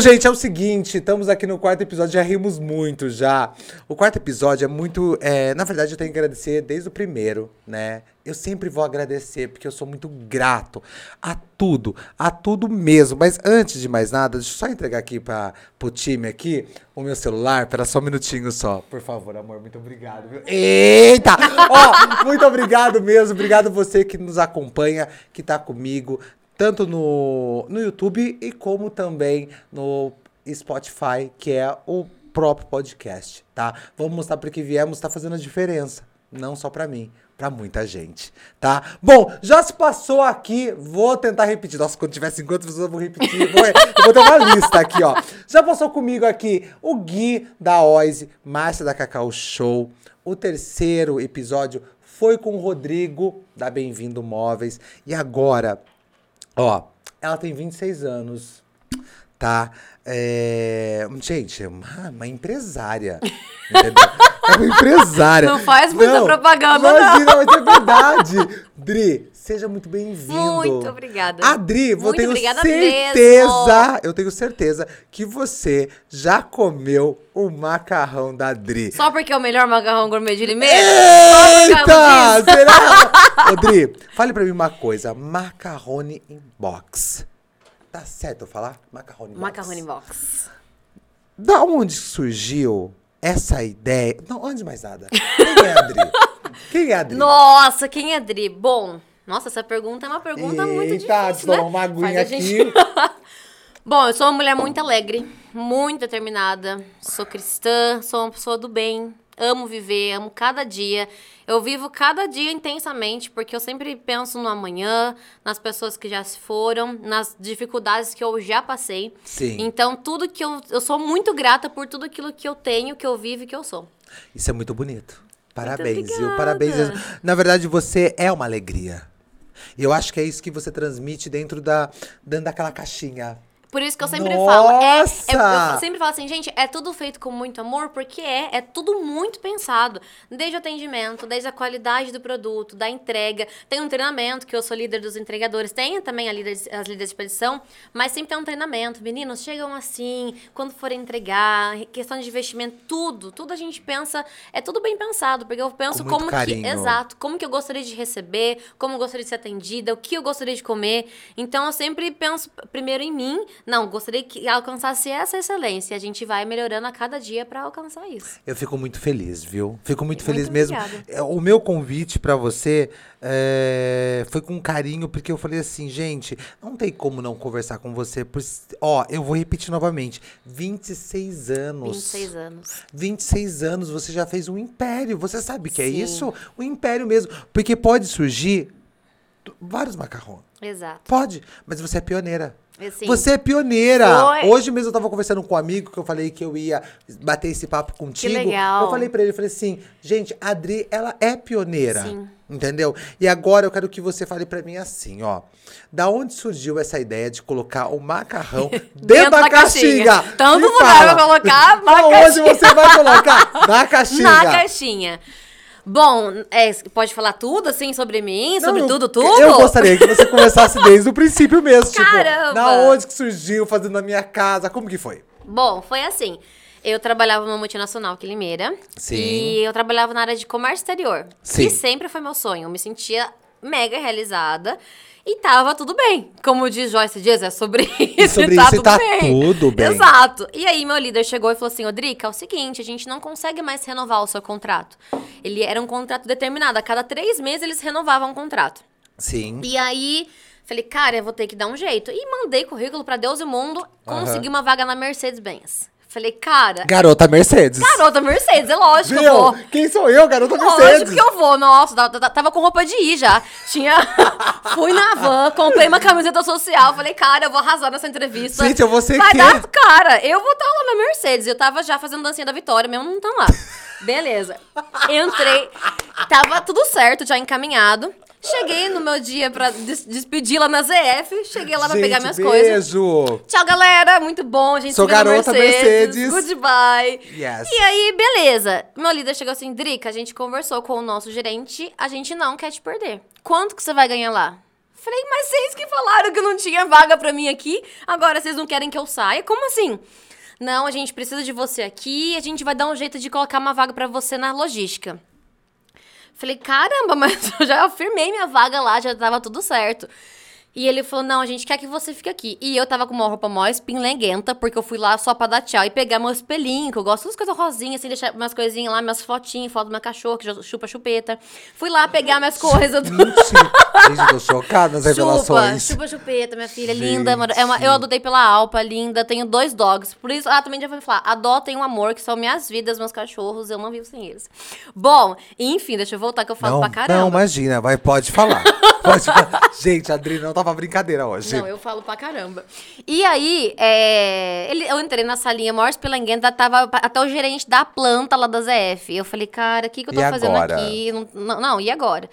gente, é o seguinte, estamos aqui no quarto episódio, já rimos muito já. O quarto episódio é muito. é, na verdade, eu tenho que agradecer desde o primeiro, né? Eu sempre vou agradecer, porque eu sou muito grato a tudo, a tudo mesmo. Mas antes de mais nada, deixa eu só entregar aqui para pro time aqui o meu celular. Pera só um minutinho só. Por favor, amor, muito obrigado. Viu? Eita! Ó, muito obrigado mesmo. Obrigado você que nos acompanha, que tá comigo, tanto no, no YouTube e como também no Spotify, que é o próprio podcast, tá? Vamos mostrar porque viemos, tá fazendo a diferença. Não só pra mim, pra muita gente, tá? Bom, já se passou aqui, vou tentar repetir. Nossa, quando tiver 50 pessoas eu vou repetir. Vou, eu vou ter uma lista aqui, ó. Já passou comigo aqui o Gui da Oise, Márcia da Cacau Show. O terceiro episódio foi com o Rodrigo da Bem-vindo Móveis. E agora, ó, ela tem 26 anos, tá? É... Gente, é uma, uma empresária. Entendeu? É uma empresária. Não faz muita propaganda, não. Imagina, mas é verdade. Dri, seja muito bem-vindo. Muito obrigada. A Dri, eu Muito tenho certeza, mesmo. eu tenho certeza que você já comeu o macarrão da Dri. Só porque é o melhor macarrão gourmet de Limeira? Só Eita! Será? Ô, Dri, fale pra mim uma coisa. Macarrone in box. Tá certo eu falar? Macarrone in box. Macarrone box. Da onde surgiu essa ideia? Não, antes de mais nada. Quem é a Dri? Quem é a Dri? Nossa, quem é Dri? Bom, nossa, essa pergunta é uma pergunta muito Eita, difícil, tomar né? uma aguinha Faz a aqui. Bom, eu sou uma mulher muito alegre, muito determinada, sou cristã, sou uma pessoa do bem, amo viver, amo cada dia. Eu vivo cada dia intensamente, porque eu sempre penso no amanhã, nas pessoas que já se foram, nas dificuldades que eu já passei. Sim. Então, tudo que eu. Eu sou muito grata por tudo aquilo que eu tenho, que eu vivo e que eu sou. Isso é muito bonito. Parabéns, viu? Parabéns. Na verdade, você é uma alegria. Eu acho que é isso que você transmite dentro da dentro daquela caixinha. Por isso que eu sempre falo. É, é- Nossa! eu sempre falo assim, gente, é tudo feito com muito amor, porque é. É tudo muito pensado. Desde o atendimento, desde a qualidade do produto, da entrega. Tem um treinamento, que eu sou líder dos entregadores. Tem também líder, as líderes de expedição, mas sempre tem um treinamento. Meninos, chegam assim, quando forem entregar, questão de investimento, tudo. Tudo a gente pensa. É tudo bem pensado, porque eu penso como carinho. que. Exato. Como que eu gostaria de receber, como eu gostaria de ser atendida, o que eu gostaria de comer. Então eu sempre penso primeiro em mim. Não, gostaria que alcançasse essa excelência. A gente vai melhorando a cada dia pra alcançar isso. Eu fico muito feliz, viu? Fico muito Muito feliz mesmo. obrigada. É, O meu convite pra você é, foi com carinho, porque eu falei assim, gente, não tem como não conversar com você. Por, ó, eu vou repetir novamente. 26 anos. 26 anos. 26 anos, você já fez um império. Você sabe o que é Sim. isso? Um império mesmo. Porque pode surgir vários macarrões. Exato. Pode, mas você é pioneira. Assim, Você é pioneira. Foi. Hoje mesmo eu tava conversando com um amigo que eu falei que eu ia bater esse papo contigo. legal. Eu falei pra ele, eu falei assim, gente, a Adri, ela é pioneira. Sim. Entendeu? E agora eu quero que você fale pra mim assim, ó. Da onde surgiu essa ideia de colocar o macarrão dentro, da, caixinha? Tanto Me lugar pra colocar na caixinha. você vai colocar? Na caixinha. Na caixinha. Bom, é, pode falar tudo, assim, sobre mim, sobre Não, tudo, eu- tudo? Eu gostaria que você começasse desde o princípio mesmo. Caramba! Tipo, da onde que surgiu, fazendo na minha casa, como que foi? Bom, foi assim. Eu trabalhava numa multinacional aqui em Limeira. Sim. E eu trabalhava na área de comércio exterior. Sim. Que sempre foi meu sonho. Eu me sentia mega realizada. E tava tudo bem. Como diz Joyce Dias, é sobre isso. sobre e tá isso tudo tá bem. tudo bem. Exato. E aí, meu líder chegou e falou assim: Odrica, é o seguinte, a gente não consegue mais renovar o seu contrato. Ele era um contrato determinado. A cada três meses eles renovavam o contrato. Sim. E aí, falei, cara, eu vou ter que dar um jeito. E mandei currículo pra Deus e o mundo, consegui uma vaga na Mercedes-Benz. Falei, cara, Garota Mercedes. garota Mercedes, é lógico Viu? eu vou. Quem sou eu, garota Lógico Mercedes? que eu vou, nossa, tava- com roupa de ir já. Tinha. Fui na van, comprei uma camiseta social. Falei, cara, eu vou arrasar nessa entrevista. Gente, eu vou ser Vai quê? dar, cara, eu vou estar lá na Mercedes. Eu tava já fazendo dancinha da vitória, mesmo não tão lá. Beleza. Entrei, tava tudo certo, já encaminhado. Cheguei no meu dia pra des- despedir lá na ZF. Cheguei lá pra Gente, pegar minhas coisas. beijo. Tchau, galera. Muito bom, a gente. Sou garota Mercedes. Goodbye. Yes. E aí, beleza. Meu líder chegou assim, Drica, a gente conversou com o nosso gerente, a gente não quer te perder. Quanto que você vai ganhar lá? Falei, mas vocês que falaram que não tinha vaga pra mim aqui, agora vocês não querem que eu saia? Como assim? Não, a gente precisa de você aqui, a gente vai dar um jeito de colocar uma vaga pra você na logística. Falei, caramba, mas eu já afirmei minha vaga lá, já tava tudo certo. E ele falou: Não, a gente quer que você fique aqui. E eu tava com uma roupa mó espinlenguenta, porque eu fui lá só pra dar tchau e pegar meu espelhinho, que eu gosto das coisas rosinhas, assim, deixar umas coisinhas lá, minhas fotinhas, foto do meu cachorro, que chupa chupeta. Fui lá pegar minhas coisas. Mentira. Gente, tô chocada nas revelações. Chupa, chupa chupeta, minha filha, Gente. linda. É uma, eu adotei pela Alpa, linda, tenho dois dogs. Por isso, ah, também já vou falar, adotem um amor, que são minhas vidas, meus cachorros, eu não vivo sem eles. Bom, enfim, deixa eu voltar que eu falo não, pra caramba. Não, imagina, vai, pode falar. pode falar. Gente, a Adri não tava brincadeira hoje. Não, eu falo pra caramba. E aí, é, ele, eu entrei na salinha, maior pelanguenta, tava até o gerente da planta lá da ZF. Eu falei, cara, o que, que eu tô e fazendo agora? aqui? Não, não, e agora?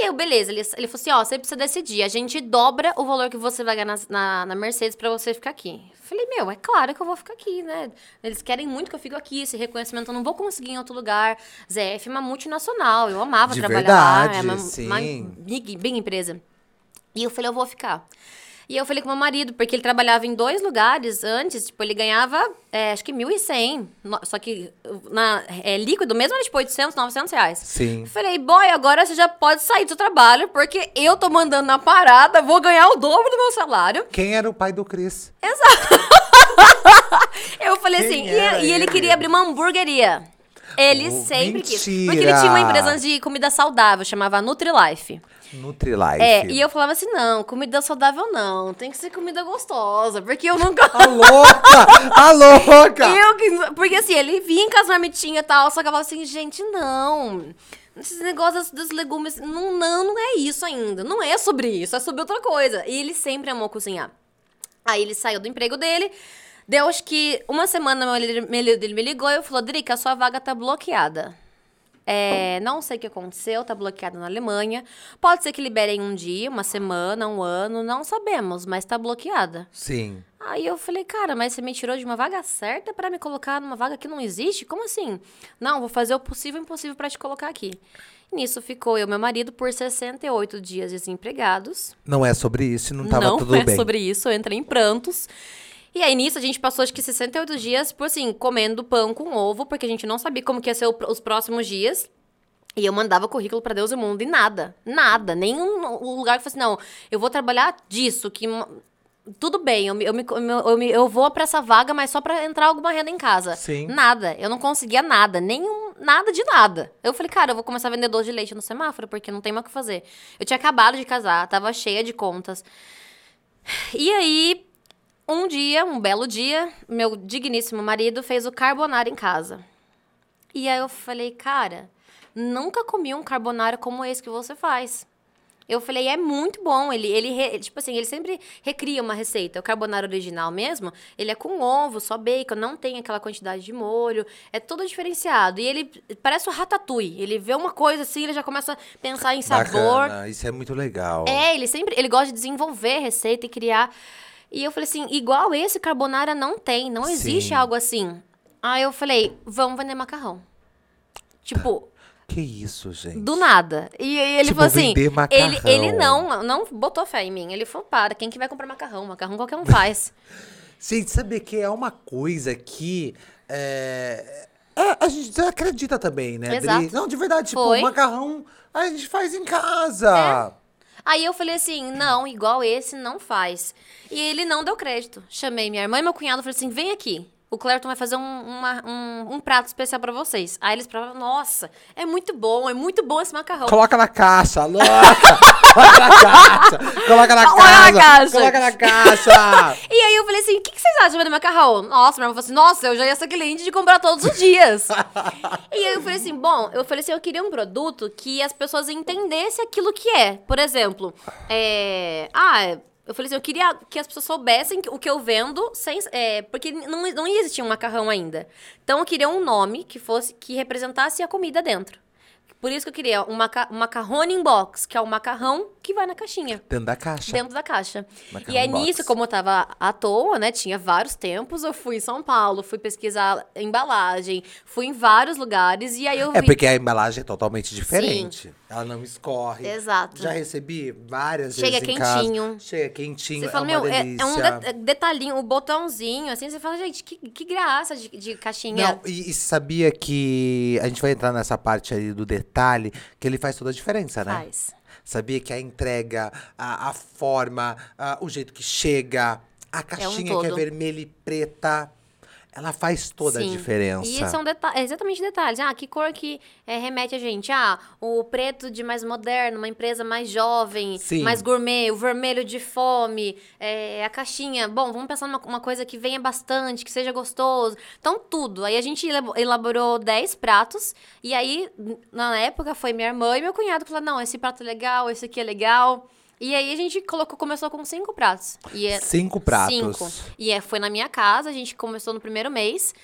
E eu, beleza, ele, ele falou assim, ó, você precisa decidir, a gente dobra o valor que você vai ganhar na, na, na Mercedes pra você ficar aqui. Falei, meu, é claro que eu vou ficar aqui, né? Eles querem muito que eu fique aqui, esse reconhecimento eu não vou conseguir em outro lugar. ZF é uma multinacional, eu amava De trabalhar verdade, lá, é uma, sim. uma big, big empresa. E eu falei, eu vou ficar. E eu falei com meu marido, porque ele trabalhava em dois lugares antes, tipo, ele ganhava, é, acho que 1.100, só que na, é, líquido mesmo era tipo 800, 900 reais. Sim. Falei, boy, agora você já pode sair do trabalho, porque eu tô mandando na parada, vou ganhar o dobro do meu salário. Quem era o pai do Cris? Exato. eu falei Quem assim, e, e, ele queria abrir uma hamburgueria. Ele oh, sempre mentira. quis. Porque ele tinha uma empresa de comida saudável, chamava NutriLife. Nutrilite. É, e eu falava assim, não, comida saudável não, tem que ser comida gostosa, porque eu nunca... A louca! A louca! Eu, porque assim, ele vinha com as marmitinhas e tal, só que eu falava assim, gente, não... Esses negócios dos legumes, não, não, não é isso ainda. Não é sobre isso, é sobre outra coisa. E ele sempre amou cozinhar. Aí ele saiu do emprego dele, deu acho que uma semana ele, ele me ligou e eu falou, Drica, a sua vaga tá bloqueada. É, não sei o que aconteceu, tá bloqueado na Alemanha. Pode ser que liberem um dia, uma semana, um ano, não sabemos, mas tá bloqueada. Sim. Aí eu falei, cara, mas você me tirou de uma vaga certa para me colocar numa vaga que não existe? Como assim? Não, vou fazer o possível e impossível para te colocar aqui. Nisso ficou eu e meu marido por 68 dias desempregados. Não é sobre isso, não tava não tudo bem. Não é sobre isso, eu entrei em prantos. E aí, nisso, a gente passou, acho que 68 dias, por assim, comendo pão com ovo, porque a gente não sabia como que ia ser o, os próximos dias. E eu mandava currículo para Deus e o mundo e nada, nada, nenhum lugar que fosse, não, eu vou trabalhar disso, que tudo bem, eu, eu, eu, eu, eu vou para essa vaga, mas só para entrar alguma renda em casa. Sim. Nada, eu não conseguia nada, nenhum, nada de nada. Eu falei, cara, eu vou começar a vender doce de leite no semáforo, porque não tem mais o que fazer. Eu tinha acabado de casar, tava cheia de contas. E aí, um dia, um belo dia, meu digníssimo marido fez o carbonara em casa. E aí eu falei, cara, nunca comi um carbonara como esse que você faz. Eu falei, é muito bom. Ele, ele tipo assim, ele sempre recria uma receita. O carbonara original mesmo, ele é com ovo, só bacon, não tem aquela quantidade de molho. É todo diferenciado. E ele parece o ratatouille. Ele vê uma coisa assim, ele já começa a pensar em sabor. Bacana, isso é muito legal. É, ele sempre, ele gosta de desenvolver receita e criar e eu falei assim, igual esse carbonara não tem, não existe Sim. algo assim. Aí eu falei, vamos vender macarrão. Tipo, que isso, gente? Do nada. E ele tipo, falou assim, ele, ele não, não botou fé em mim. Ele falou, para, quem que vai comprar macarrão? Macarrão qualquer um faz. gente, saber que é uma coisa que é, a, a gente acredita também, né, Exato. Não, de verdade, tipo, Foi. macarrão a gente faz em casa. Aí eu falei assim, não, igual esse não faz. E ele não deu crédito. Chamei minha irmã e meu cunhado, falei assim, vem aqui. O Clerton vai fazer um, uma, um, um, prato especial para vocês. Aí eles provaram, nossa, é muito bom, é muito bom esse macarrão. Coloca na caixa, louca! coloca na caixa! Coloca na coloca caixa! Na caixa. Coloca na caixa! e aí eu falei assim, o que, que, vocês acham do macarrão? Nossa, minha irmã falou assim, nossa, eu já ia ser cliente de comprar todos os dias. e aí eu falei assim, bom, eu falei assim, eu queria um produto que as pessoas entendessem aquilo que é. Por exemplo, é... Ah, eu falei assim, eu queria que as pessoas soubessem o que eu vendo, sem, é, porque não, não existia um macarrão ainda. Então eu queria um nome que fosse que representasse a comida dentro. Por isso que eu queria um, maca um macarrone in box, que é o macarrão que vai na caixinha. Dentro da caixa. Dentro da caixa. E aí, box. nisso, como eu tava à toa, né? Tinha vários tempos. Eu fui em São Paulo, fui pesquisar embalagem, fui em vários lugares. E aí eu É vi. porque a embalagem é totalmente diferente. Ela não escorre. Exato. Já recebi várias Chega vezes em casa. quentinho. Chega quentinho. Você fala, é meu, é, é um de- detalhinho, o botãozinho, assim, você fala, gente, que, que graça de, de caixinha. Não, e, e sabia que a gente vai entrar nessa parte aí do detalhe, que ele faz toda a diferença, né? Faz. Sabia que a entrega, a, a forma, a- o jeito que chega, a caixinha que é vermelha e preta, ela faz toda a Sim. diferença. E são deta é exatamente detalhes. Ah, que cor que é, remete a gente? Ah, o preto de mais moderno, uma empresa mais jovem, Sim. mais gourmet, o vermelho de fome, é, a caixinha. Bom, vamos pensar numa uma coisa que venha bastante, que seja gostoso. Então, tudo. Aí a gente elabo- elaborou 10 pratos. E aí, na época, foi minha irmã e meu cunhado que falaram: não, esse prato é legal, esse aqui é legal. E aí a gente colocou, começou com cinco pratos. E é- Cinco pratos. Cinco. E é, foi na minha casa, a gente começou no primeiro mês.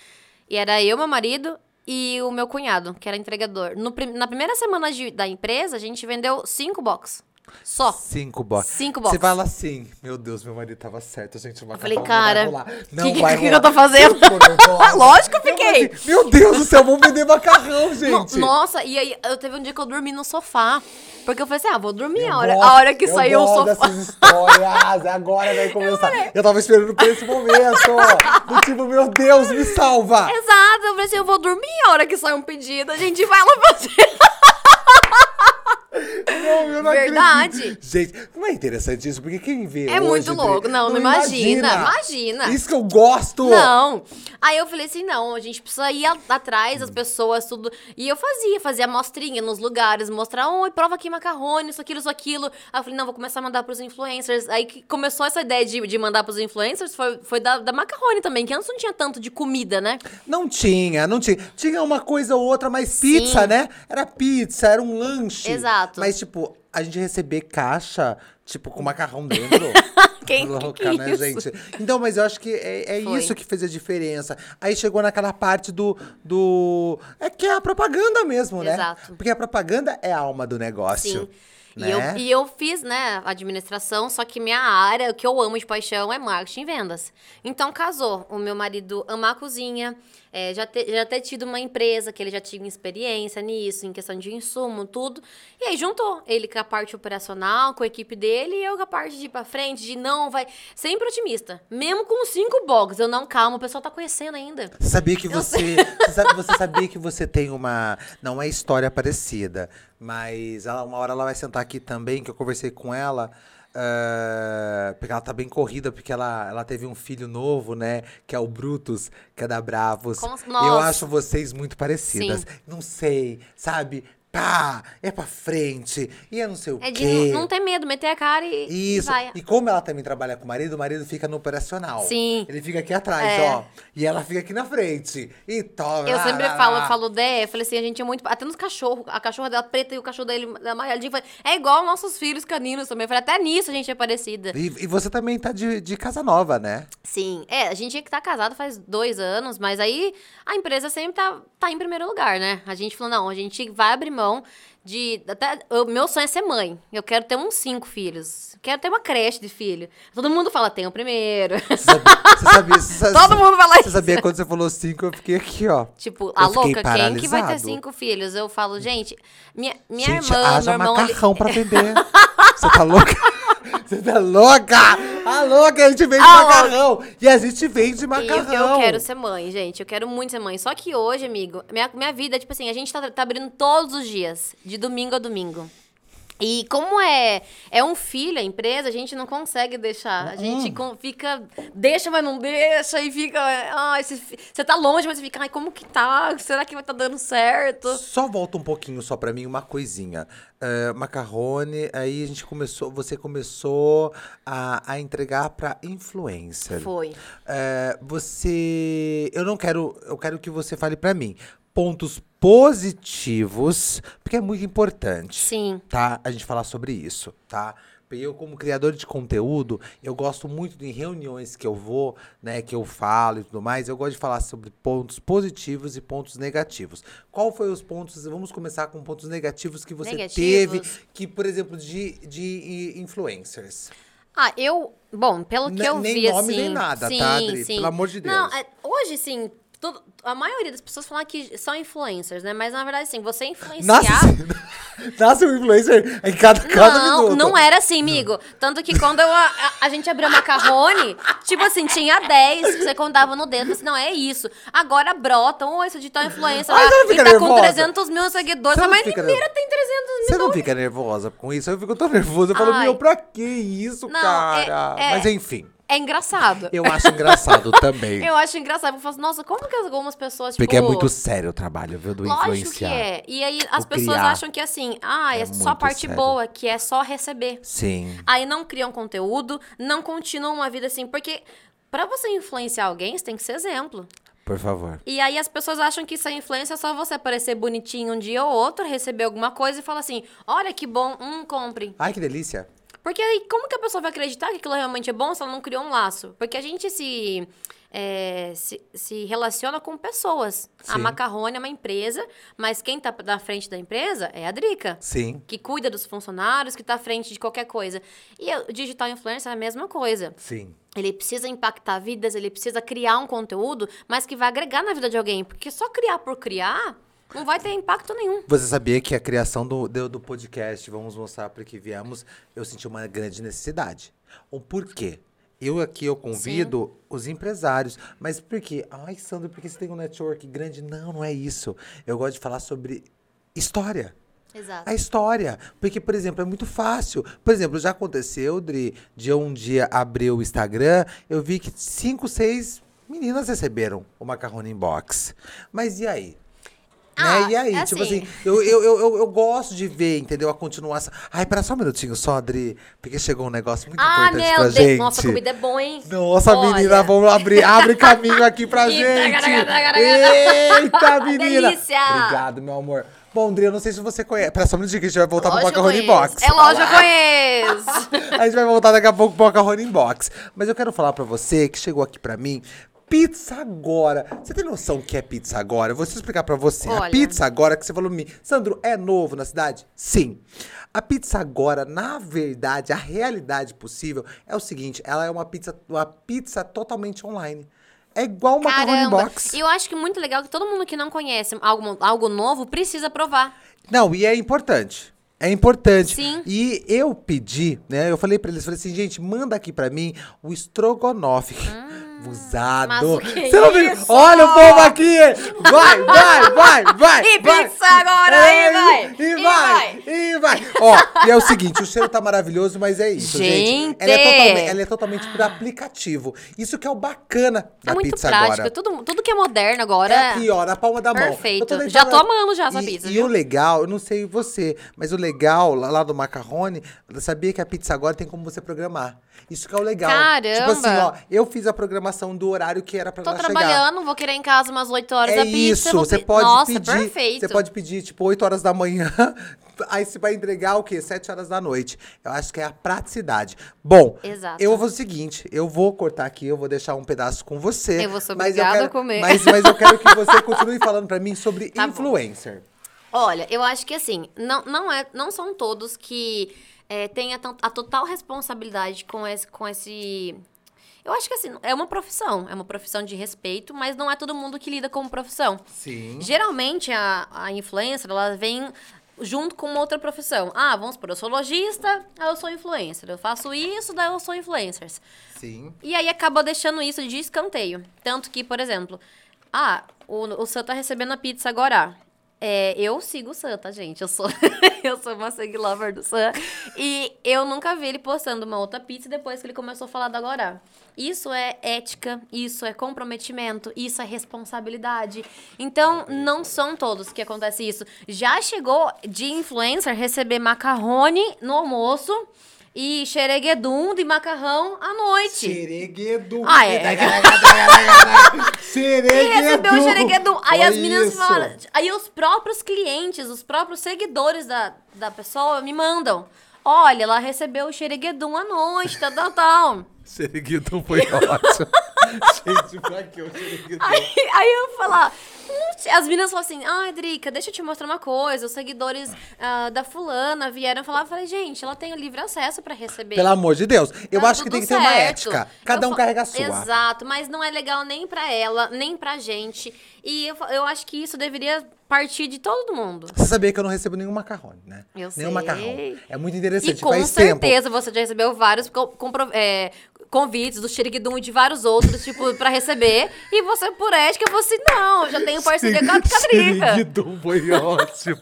E era eu, meu marido e o meu cunhado, que era entregador. No na primeira semana de- da empresa, a gente vendeu cinco box. Só. Cinco box. Cinco Você box. fala assim, meu Deus, meu marido tava certo, gente. O falei, macarrão não cara. Não que- que que eu tô fazendo? Eu nervosa. Lógico eu Eu fiquei. falei, Meu Deus do céu, vamos vender macarrão, gente. No- Nossa, e aí eu teve um dia que eu dormi no sofá. Porque eu falei assim: ah, vou dormir Eu a hora, gosto- a hora que eu saiu o sofá. dessas histórias. Agora vai começar. Eu tava esperando por esse momento. Do tipo, meu Deus, me salva. Exato, eu falei assim: eu vou dormir a hora que sai um pedido, a gente vai lá fazer. Não, eu não Verdade. acredito. Gente, não é interessante isso? Porque quem vê É hoje, muito louco. Não, não imagina, imagina. Isso que eu gosto. Não. Aí eu falei assim, não, a gente precisa ir atrás das pessoas, tudo. E eu fazia, fazia amostrinha nos lugares, mostrar, oi, prova aqui macarrone, isso, aquilo, isso, aquilo. Aí eu falei, não, vou começar a mandar pros influencers. Aí que começou essa ideia de, de mandar pros influencers, foi, foi da, da macarrone também, que antes não tinha tanto de comida, né? Não tinha, não tinha. Tinha uma coisa ou outra, mas pizza, Sim. né? Era pizza, era um lanche. Exato. Mas, tipo, a gente receber caixa, tipo, com macarrão dentro. Quem- Louca, que é né, isso? gente? Então, mas eu acho que é, é isso que fez a diferença. Aí chegou naquela parte do. do é que é a propaganda mesmo, né? Exato. Porque a propaganda é a alma do negócio. Sim. E, Né? eu, e eu fiz, né, administração, só que minha área, o que eu amo de paixão é marketing e vendas. Então, casou. O meu marido ama a cozinha, é, já, ter, já ter tido uma empresa que ele já tinha experiência nisso, em questão de insumo, tudo. E aí juntou ele com a parte operacional, com a equipe dele, e eu com a parte de ir pra frente, de não, vai. Sempre otimista. Mesmo com cinco box, eu não, calma, o pessoal tá conhecendo ainda. Sabia que Eu você. Você sabia que você tem uma. Não é história parecida, mas ela, uma hora ela vai sentar aqui também, que eu conversei com ela. Eh, porque ela tá bem corrida, porque ela, ela teve um filho novo, né? Que é o Brutus, que é da Bravos. Como- Eu acho vocês muito parecidas. Sim. Não sei, sabe? Pá, é pra frente, e é não sei o É de quê. não, não ter medo, meter a cara e, e Isso. vai. E como ela também trabalha com o marido, o marido fica no operacional. Sim. Ele fica aqui atrás, É. ó. E ela fica aqui na frente. E toma. Eu lá, sempre lá, falo, lá. eu falo Dé, eu falei assim, a gente é muito. Até nos cachorros, a cachorra dela preta e o cachorro dele amarelinho. falei, É igual nossos filhos caninos também. Eu falei, até nisso a gente é parecida. E, e você também tá de, de casa nova, né? Sim, é, a gente que tá casado faz dois anos, mas aí a empresa sempre tá, tá em primeiro lugar, né? A gente falou, não, a gente vai abrir mão de. Até, o meu sonho é ser mãe. Eu quero ter uns cinco filhos. Quero ter uma creche de filho. Todo mundo fala, tem o primeiro. Você sabia? Você sabia você Todo sa- mundo fala Você isso. sabia quando você falou cinco, eu fiquei aqui, ó. Tipo, a Eu louca, quem que vai ter paralisado. cinco filhos? Eu falo, gente, minha, minha Gente, irmã, haja meu irmão. ele- macarrão pra vender. Você tá louca? Você tá louca? A louca, a gente vende Ah, macarrão. E a gente vende E macarrão. eu quero ser mãe, gente. Eu quero muito ser mãe. Só que hoje, amigo, minha, minha vida, tipo assim, a gente tá, tá abrindo todos os dias, de domingo a domingo. E como é, é um filho a empresa, a gente não consegue deixar. A gente Hum. com- fica, deixa, mas não deixa, e fica. Ai, você, tá longe, mas você fica, ai, como que tá? Será que vai tá dando certo? Só volta um pouquinho só pra mim uma coisinha. É, macarrone, aí a gente começou, você começou a, a entregar pra influencer. Foi. É, você, eu não quero, eu quero que você fale pra mim pontos positivos, porque é muito importante. Sim. Tá? A gente falar sobre isso, tá? Eu, como criador de conteúdo, eu gosto muito de reuniões que eu vou, né, que eu falo e tudo mais, eu gosto de falar sobre pontos positivos e pontos negativos. Qual foi os pontos? Vamos começar com pontos negativos que você Negativos. teve, que, por exemplo, de, de influencers. Ah, eu. Bom, pelo que Ne- eu nem vi, nome, assim. nem nada, sim, tá, Adri? Sim. Pelo amor de Não, Deus. é, hoje, sim. Tudo- a maioria das pessoas falam que são influencers, né? Mas na verdade, sim, você influenciar. Nasce, nasce um influencer em cada, cada Não, minuto. não era assim, amigo. Tanto que quando eu, a, a- gente abriu macarrone, tipo assim, tinha 10 que você contava no dedo. Assim, não, é isso. Agora brotam, ô, esse de tal influencer. Ai, lá, não e tá com nervosa? 300 mil seguidores. Não Mas fica inteira tem 300 mil. Você não fica nervosa com isso? Eu fico tão nervosa. Eu falo, Ai. meu, pra que isso, Não, cara? é- é- Mas enfim, É engraçado. eu acho engraçado também. Eu acho engraçado. Eu falo assim, nossa, como que algumas pessoas, tipo... Porque é muito sério o trabalho, viu, do Lógico que influenciar. é. E aí as O pessoas criar. acham que assim, ah, é, É só a parte sério. boa, que é só receber. Sim. Aí não criam conteúdo, não continuam uma vida assim, porque pra você influenciar alguém, você tem que ser exemplo. Por favor. E aí as pessoas acham que isso é influência é só você parecer bonitinho um dia ou outro, receber alguma coisa e falar assim: olha que bom, hum, compre. Ai, que delícia. Porque aí, como que a pessoa vai acreditar que aquilo realmente é bom se ela não criou um laço? Porque a gente se, é, se, se relaciona com pessoas. A Sim. Macarrone é uma empresa, mas quem tá na frente da empresa é a Drica. Sim. Que cuida dos funcionários, que tá à frente de qualquer coisa. E o digital influencer é a mesma coisa. Sim. Ele precisa impactar vidas, ele precisa criar um conteúdo, mas que vai agregar na vida de alguém. Porque só criar por criar não vai ter impacto nenhum. Você sabia que a criação do, do, do podcast, vamos mostrar para que viemos, eu senti uma grande necessidade. O porquê? Eu aqui eu convido os empresários, mas por quê? Ai, Sandro, porque você tem um network grande? Não, não é isso. Eu gosto de falar sobre história. Exato. A história. Porque, por exemplo, é muito fácil. Por exemplo, já aconteceu, Dri, de eu um dia abrir o Instagram, eu vi que cinco, seis meninas receberam o Macarrone Inbox. Mas e aí? Ah, né? E aí? é tipo assim. assim, eu, eu, eu, eu, gosto de ver, entendeu? A continuação. Ai, pera só um minutinho só, Adri. Porque chegou um negócio muito Ah, importante meu pra Deus. gente. Nossa, a comida é bom, hein? Nossa, Olha. menina, vamos abrir, abre caminho aqui pra gente. Eita, menina. Delícia. Obrigado, meu amor. Bom, André, eu não sei se você conhece. Pera só um minutinho que a gente vai voltar Lógico pro Macarrone. Box. É lógico, eu conheço. A gente vai voltar daqui a pouco pro Macarrone Box. Mas eu quero falar pra você que chegou aqui pra mim. Pizza agora. Você tem noção do que é pizza agora? Eu vou explicar pra você. A Olha. pizza agora que você falou. Sandro, é novo na cidade? Sim. A pizza agora, na verdade, a realidade possível é o seguinte: ela é uma pizza, uma pizza totalmente online. É igual uma Macarrone. Box. E eu acho que muito legal que todo mundo que não conhece algo, algo novo precisa provar. Não, e é importante. É importante. Sim. E eu pedi, né? Eu falei pra eles, falei assim, gente, manda aqui pra mim o estrogonofe. Usado. Mas o que Você não viu? Olha o povo aqui! Vai, vai, vai, vai! E vai. pizza agora, É, e vai, E e vai! E vai! Ó, e é o seguinte, o cheiro tá maravilhoso, mas é isso, gente. Gente! Ela é totalmente, ela é totalmente por aplicativo. Isso que é o bacana da é muito pizza prático. agora. Tudo, tudo que é moderno agora. É aqui, ó, na palma da mão. Perfeito. Tô Já tô amando já essa e, pizza, E viu? o legal, eu não sei você, mas o legal lá, lá do macarrone, sabia que a pizza agora tem como você programar. Isso que é o legal. Caramba! Tipo assim, ó, eu fiz a programação do horário que era pra Tô ela chegar. trabalhando, vou querer em casa umas 8 horas É da pizza. isso, você pode Nossa, pedir. perfeito. Você pode pedir, tipo, 8 horas da manhã. Aí você vai entregar o quê? 7 horas da noite. Eu acho que é a praticidade. Bom, Exato. eu vou fazer o seguinte: eu vou cortar aqui, eu vou deixar um pedaço com você. Eu vou ser mas obrigada quero, a comer. Mas, mas eu quero que você continue falando pra mim sobre Tá bom. influencer. Olha, eu acho que assim, não, não, é, não são todos que é, têm a, to- a total responsabilidade com esse, com esse. Eu acho que assim, é uma profissão, é uma profissão de respeito, mas não é todo mundo que lida como profissão. Sim. Geralmente a, a influencer, ela vem junto com outra profissão. Ah, vamos supor, eu sou lojista, aí eu sou influencer. Eu faço isso, daí eu sou influencer. Sim. E aí acaba deixando isso de escanteio. Tanto que, por exemplo, ah, o, o Sam tá recebendo a pizza agora. É, eu sigo o Sam, tá, gente? Eu sou, eu sou uma segue lover do Sam. E eu nunca vi ele postando uma outra pizza depois que ele começou a falar do agora. Isso é ética, isso é comprometimento, isso é responsabilidade. Então, não são todos que acontece isso. Já chegou de influencer receber macarrone no almoço e xereguedum de macarrão à noite. Xereguedu. Ah, é. Xereguedu. E recebeu o xereguedum. Aí Olha as meninas isso. falaram. Aí os próprios clientes, os próprios seguidores da, da pessoa me mandam. Olha, ela recebeu o xereguedum à noite, tal, tal, tal. Xeriguidum foi ótimo. Gente, pra que o xeriguidum? Aí, aí eu falar, as meninas falaram assim, ah, Drica, deixa eu te mostrar uma coisa. Os seguidores ah, da fulana vieram falar. Eu falei, gente, ela tem o livre acesso pra receber. Pelo amor de Deus. Eu Tá acho que tem que ter uma certo. ética. Cada Eu um carrega a sua. Exato, mas não é legal nem pra ela, nem pra gente. E eu, eu acho que isso deveria partir de todo mundo. Você sabia que eu não recebo nenhum macarrone, né? Eu Nenhum sei. macarrão. É muito E interessante. com Faz tempo. certeza você já recebeu vários co- compro- é, convites do Xeriguidum e de vários outros, tipo, pra receber. E você, por ética, você, não, já tenho parceria com a Cadrica. Xeriguidum foi ótimo.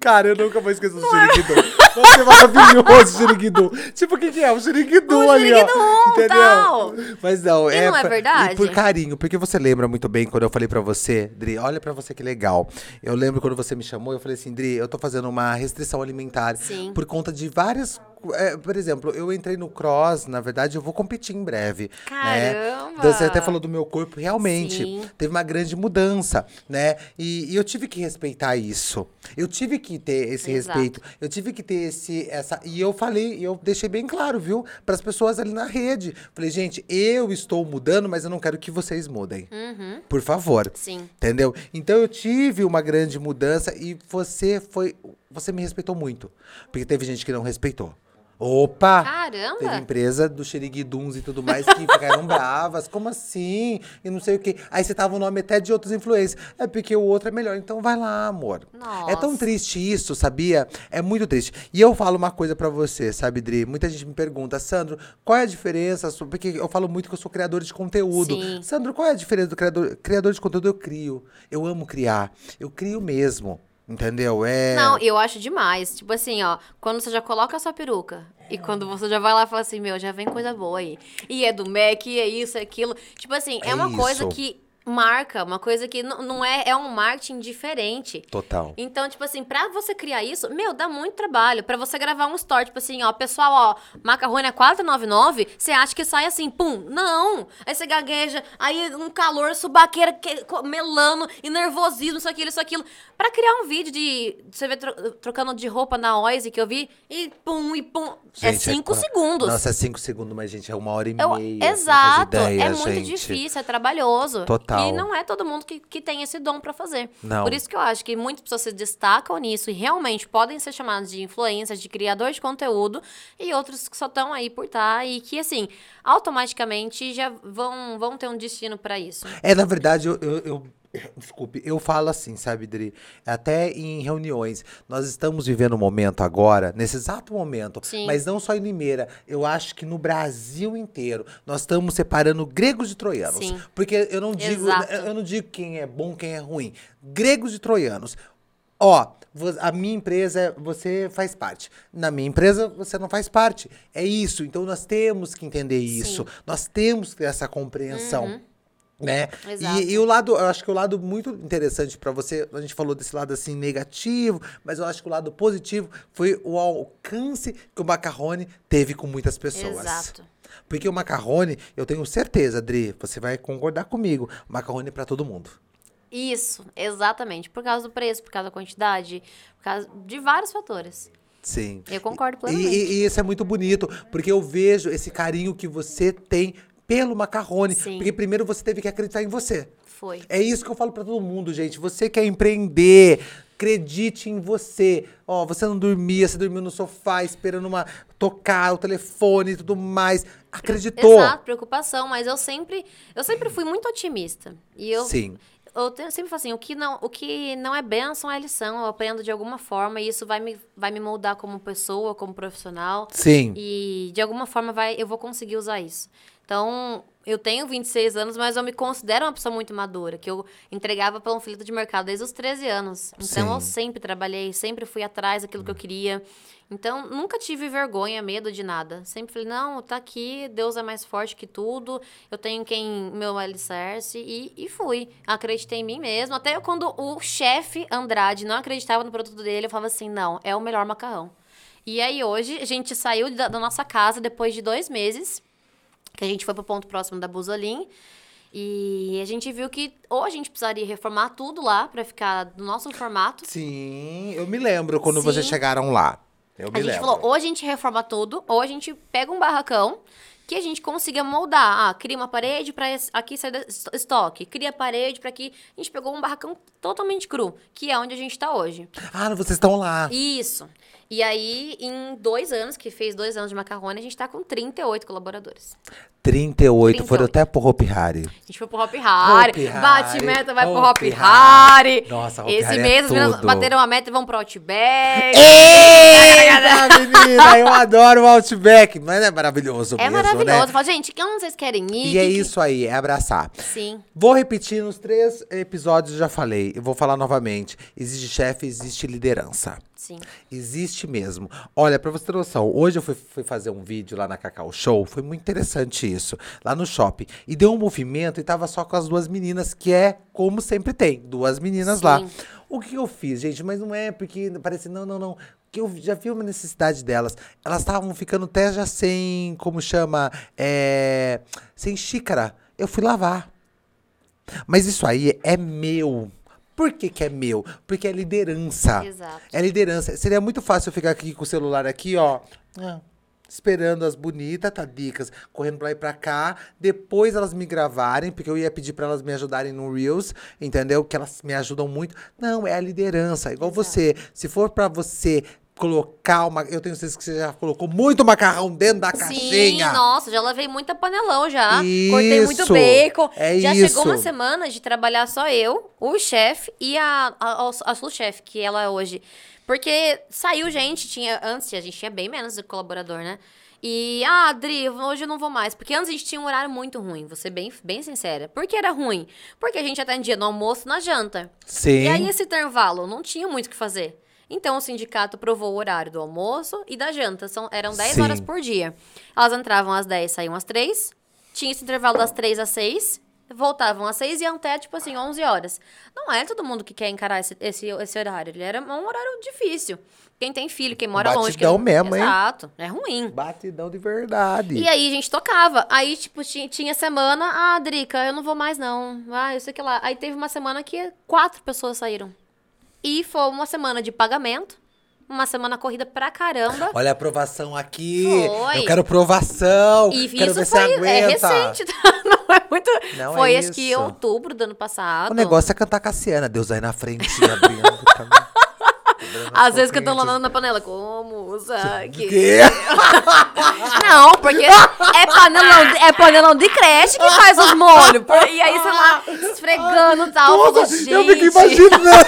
Cara, eu nunca vou esquecer do Xeriguidum. Vai ser maravilhoso, Xeriguidum. Tipo, o que, que é? O Xeriguidum O ali, ó. Entendeu? tal. Mas não, E é... não é verdade? E por carinho, porque você lembra muito bem quando eu falei pra você, Dri, olha pra você que legal. Eu lembro quando você me chamou, eu falei assim, Dri, eu tô fazendo uma restrição alimentar. Sim. Por conta de várias... é, por exemplo, eu entrei no cross, na verdade, eu vou competir em breve. Né? Caramba! Então, Você até falou do meu corpo, realmente. Sim. Teve uma grande mudança, né? E, e eu tive que respeitar isso. Eu tive que ter esse Exato. respeito. Eu tive que ter esse, essa. E eu falei, eu deixei bem claro, viu? Para as pessoas ali na rede. Falei, gente, eu estou mudando, mas eu não quero que vocês mudem. Uhum, Por favor. sim. Entendeu? Então eu tive uma grande mudança e você foi. Você me respeitou muito. Porque teve gente que não respeitou. Opa! Caramba! Teve empresa do Xeriguiduns e tudo mais que ficaram bravas. Como assim? E não sei o quê. Aí você tava o nome até de outros influencers. É porque o outro é melhor. Então vai lá, amor. É tão Nossa. triste isso, sabia? É muito triste. E eu falo uma coisa pra você, sabe, Dri? Muita gente me pergunta, Sandro, qual é a diferença? Porque eu falo muito que eu sou criador de conteúdo. Sim. Sandro, qual é a diferença do criador? Criador de conteúdo eu crio. Eu amo criar. Eu crio mesmo. Entendeu? É. Não, eu acho demais. Tipo assim, ó, quando você já coloca a sua peruca e quando você já vai lá e fala assim, meu, já vem coisa boa aí. E é do Mac, e é isso, é aquilo. Tipo assim, é, É uma coisa isso. que marca, uma coisa que não é, é um marketing diferente. Total. Então, tipo assim, pra você criar isso, meu, dá muito trabalho. Pra você gravar um story, tipo assim, ó, pessoal, ó, macarrone é 4,99, você acha que sai assim, pum, não. Aí você gagueja, aí um calor, subaqueira, que- melano e nervosismo, isso, aquilo, isso, aquilo. Pra criar um vídeo de, você vê tro- trocando de roupa na Oise que eu vi, e pum, e pum, é Gente, 5 qua- segundos. Nossa, é cinco segundos, mas, gente, é uma hora e Eu- meia. exato, ideia, é muito gente. difícil, é trabalhoso. Total. E não é todo mundo que, que tem esse dom pra fazer. Não. Por isso que eu acho que muitas pessoas se destacam nisso e realmente podem ser chamadas de influências, de criador de conteúdo, e outros que só estão aí por estar e que, assim, automaticamente já vão, vão ter um destino pra isso. É, na verdade, eu, eu, eu- Desculpe, eu falo assim, sabe, Dri? Até em reuniões. Nós estamos vivendo um momento agora, nesse exato momento, Sim. mas não só em Limeira. Eu acho que no Brasil inteiro nós estamos separando gregos de troianos. Sim. Porque eu não digo, Exato. eu não digo quem é bom, quem é ruim. Gregos de troianos. Ó, a minha empresa, você faz parte. Na minha empresa, você não faz parte. É isso. Então nós temos que entender isso. Nós temos que ter essa compreensão. Né? Exato. E, e o lado, eu acho que o lado muito interessante pra você, a gente falou desse lado assim negativo, mas eu acho que o lado positivo foi o alcance que o macarrone teve com muitas pessoas. Exato. Porque o macarrone, eu tenho certeza, Adri, você vai concordar comigo, macarrone é pra todo mundo. Isso, exatamente. Por causa do preço, por causa da quantidade, por causa de vários fatores. Sim. Eu concordo E, plenamente. e- e isso é muito bonito, porque eu vejo esse carinho que você tem pelo macarrone. Sim. Porque primeiro você teve que acreditar em você. Foi. É isso que eu falo pra todo mundo, gente. Você quer empreender, acredite em você. Ó, você não dormia, você dormiu no sofá esperando uma tocar o telefone e tudo mais. Acreditou. Exato, preocupação, mas eu sempre, eu sempre fui muito otimista. E eu, Sim. eu sempre falo assim, o que não, o que não é bênção é lição, eu aprendo de alguma forma e isso vai me, vai me moldar como pessoa, como profissional. Sim. E de alguma forma vai, eu vou conseguir usar isso. Então, eu tenho 26 anos, mas eu me considero uma pessoa muito madura, que eu entregava panfleto de mercado desde os 13 anos. Então, eu Sim. sempre trabalhei, sempre fui atrás daquilo que eu queria. Então, nunca tive vergonha, medo de nada. Sempre falei, não, tá aqui, Deus é mais forte que tudo, eu tenho quem meu alicerce, e, e fui. Acreditei em mim mesmo. Até quando o chefe Andrade não acreditava no produto dele, eu falava assim, não, é o melhor macarrão. E aí, hoje, a gente saiu da, da nossa casa depois de dois meses, que a gente foi pro ponto próximo da Busolim. E a gente viu que ou a gente precisaria reformar tudo lá pra ficar do nosso formato. Sim, eu me lembro quando vocês Sim. chegaram lá. Eu A me gente lembro. falou, ou a gente reforma tudo, ou a gente pega um barracão que a gente consiga moldar. Ah, cria uma parede para aqui sair estoque, cria a parede para aqui. A gente pegou um barracão totalmente cru, que é onde a gente tá hoje. Ah, vocês estão lá. Isso. E aí, em dois anos, que fez dois anos de macarrone, a gente tá com 38 colaboradores. 38, foram 38. até pro Hopi Hari. A gente foi pro Hari, Hopi Hari, bate meta, vai pro Hop Hop Hari. Hari. Nossa, Hopi Esse Hari é mês as meninas bateram a meta e vão pro Outback. Eita, menina, eu adoro o Outback, mas é maravilhoso É mesmo, maravilhoso. né? Fala, gente, que onde vocês querem ir? E é isso aí, é abraçar. Sim. Vou repetir nos três episódios, já falei. Eu vou falar novamente. Existe chefe, existe liderança. Sim. Existe mesmo. Olha, pra você ter noção, hoje eu fui, fui fazer um vídeo lá na Cacau Show, foi muito interessante isso, lá no shopping. E deu um movimento e tava só com as duas meninas, que é como sempre tem, duas meninas lá. Sim. O que eu fiz, gente? Mas não é porque parece, não, não, não. Que eu já vi uma necessidade delas. Elas estavam ficando até já sem, como chama, é, sem xícara. Eu fui lavar. Mas isso aí é meu. Por que, que é meu? Porque é liderança. Exato. É liderança. Seria muito fácil eu ficar aqui com o celular aqui, ó. ah, Esperando as bonitas, tadicas, correndo pra lá e pra cá. Depois elas me gravarem, porque eu ia pedir pra elas me ajudarem no Reels, entendeu? Que elas me ajudam muito. Não, é a liderança. Igual Exato. você. Se for pra você colocar uma. Eu tenho certeza que você já colocou muito macarrão dentro da Sim, caixinha. nossa, já lavei muita panelão já. Cortei muito Isso, bacon. é já isso. chegou uma semana de trabalhar só eu, o chefe e a, a, a sous-chefe, que ela é hoje. Porque saiu gente, tinha antes a gente tinha bem menos de colaborador, né? E, ah, Adri, hoje eu não vou mais. Porque antes a gente tinha um horário muito ruim, vou ser bem, bem sincera. Por que era ruim? Porque a gente atendia no almoço e na janta. Sim. E aí, esse intervalo, não tinha muito o que fazer. Então, o sindicato provou o horário do almoço e da janta. São, eram 10 Sim. horas por dia. Elas entravam às 10, saíam às 3. Tinha esse intervalo das 3 às 6. Voltavam às 6 e iam até, tipo assim, 11 horas. Não é todo mundo que quer encarar esse, esse, esse horário. Ele era um horário difícil. Quem tem filho, quem mora longe. Batidão quem... mesmo, hein? Exato. É ruim. Batidão de verdade. E aí a gente tocava. Aí, tipo, tinha, tinha semana, ah, Drica, eu não vou mais, não. Ah, eu sei que lá. Aí teve uma semana que quatro pessoas saíram. E foi uma semana de pagamento, uma semana corrida pra caramba. Olha a aprovação aqui. Foi. Eu quero provação. E quero isso ver se foi é aguenta. recente, tá? Não é muito. Não, foi é acho que outubro do ano passado. O negócio é cantar Cassiana. Deus aí na frente, abrindo o caminho. Às vezes cantando lá na- na panela, como aqui. Que? Não, porque é panelão, de- é panelão de creche que faz os molhos. E aí, sei lá, esfregando e tal. Nossa, eu fiquei imaginando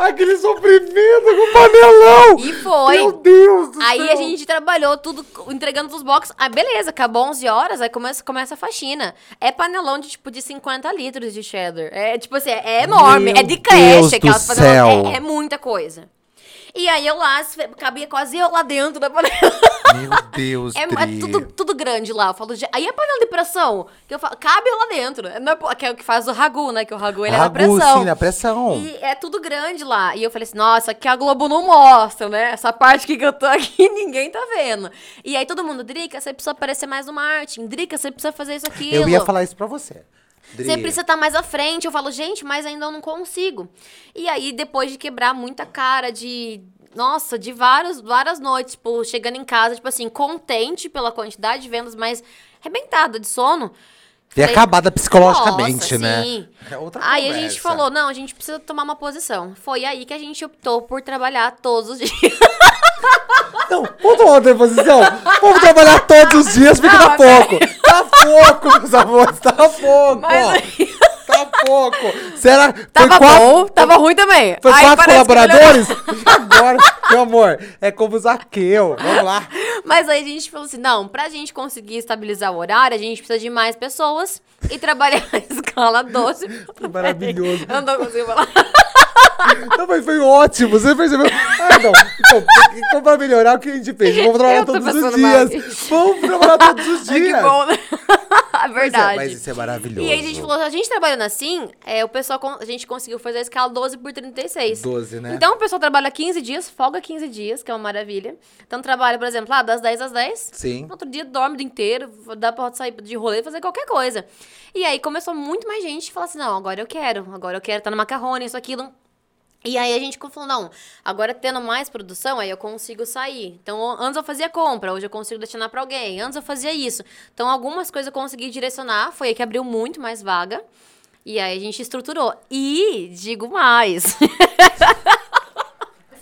aquele sofrimento com panelão. E foi. Meu Deus do Aí céu. a gente trabalhou tudo, entregando os boxes. Ah, beleza, acabou 11 horas, aí começa, começa a faxina. É panelão de, tipo, de 50 litros de cheddar. É, tipo assim, é enorme. Meu é de creche, aquelas panelão. céu. É, é muita coisa. E aí eu lá, cabia quase eu lá dentro da panela. Meu Deus, É, é tudo, tudo grande lá. Eu falo, "Gente, aí a panela de pressão, que eu falo, cabe lá dentro. É, po- que é o que faz o ragu, né? Que o ragu ele é na Ragu, pressão. sim, na pressão. E é tudo grande lá. E eu falei assim, nossa, aqui a Globo não mostra, né? Essa parte que eu tô aqui, ninguém tá vendo. E aí todo mundo, Drica, você precisa aparecer mais no marketing. Drica, você precisa fazer isso aqui. Eu ia falar isso pra você. Você precisa estar mais à frente. Eu falo, gente, mas ainda eu não consigo. E aí, depois de quebrar muita cara, de. Nossa, de vários, várias noites, tipo, chegando em casa, tipo assim, contente pela quantidade de vendas, mas arrebentada de sono. E Falei, acabada psicologicamente, nossa, né? sim. É outra Aí a conversa. gente falou, não, a gente precisa tomar uma posição. Foi aí que a gente optou por trabalhar todos os dias. Não, vamos tomar outra posição? Vamos trabalhar todos os dias, fica Não, tá pouco. Tá pouco, meus amores, tá pouco. Mas aí- Tá pouco. Será? Foi Tava quatro- bom, tava ruim também. Foi quatro colaboradores? Agora, meu amor, é como o Zaqueu. Vamos lá. Mas aí a gente falou assim, não, pra gente conseguir estabilizar o horário, a gente precisa de mais pessoas e trabalhar a escala 12. Maravilhoso. Eu não consigo falar. Não, mas foi ótimo. Você percebeu? Ah, não. Então, então pra melhorar, o que a gente fez? Vamos trabalhar todos os mal dias. aqui. Vamos trabalhar todos os Ai, dias. que bom, né? Mas é- Verdade. Mas isso é maravilhoso. E aí a gente falou, a gente trabalhando assim, é, o pessoal, a gente conseguiu fazer a escala 12 por 36. 12, né? Então o pessoal trabalha 15 dias, folga 15 dias, que é uma maravilha. Então trabalha, por exemplo, lá das 10 às 10. Sim. No outro dia dorme o dia inteiro, dá pra sair de rolê, fazer qualquer coisa. E aí começou muito mais gente a falar assim, não, agora eu quero, agora eu quero estar no macarrone, isso, aquilo. E aí a gente falou, não, agora tendo mais produção, aí eu consigo sair. Então, antes eu fazia compra, hoje eu consigo destinar pra alguém. Antes eu fazia isso. Então, algumas coisas eu consegui direcionar, foi aí que abriu muito mais vaga. E aí a gente estruturou. E digo mais.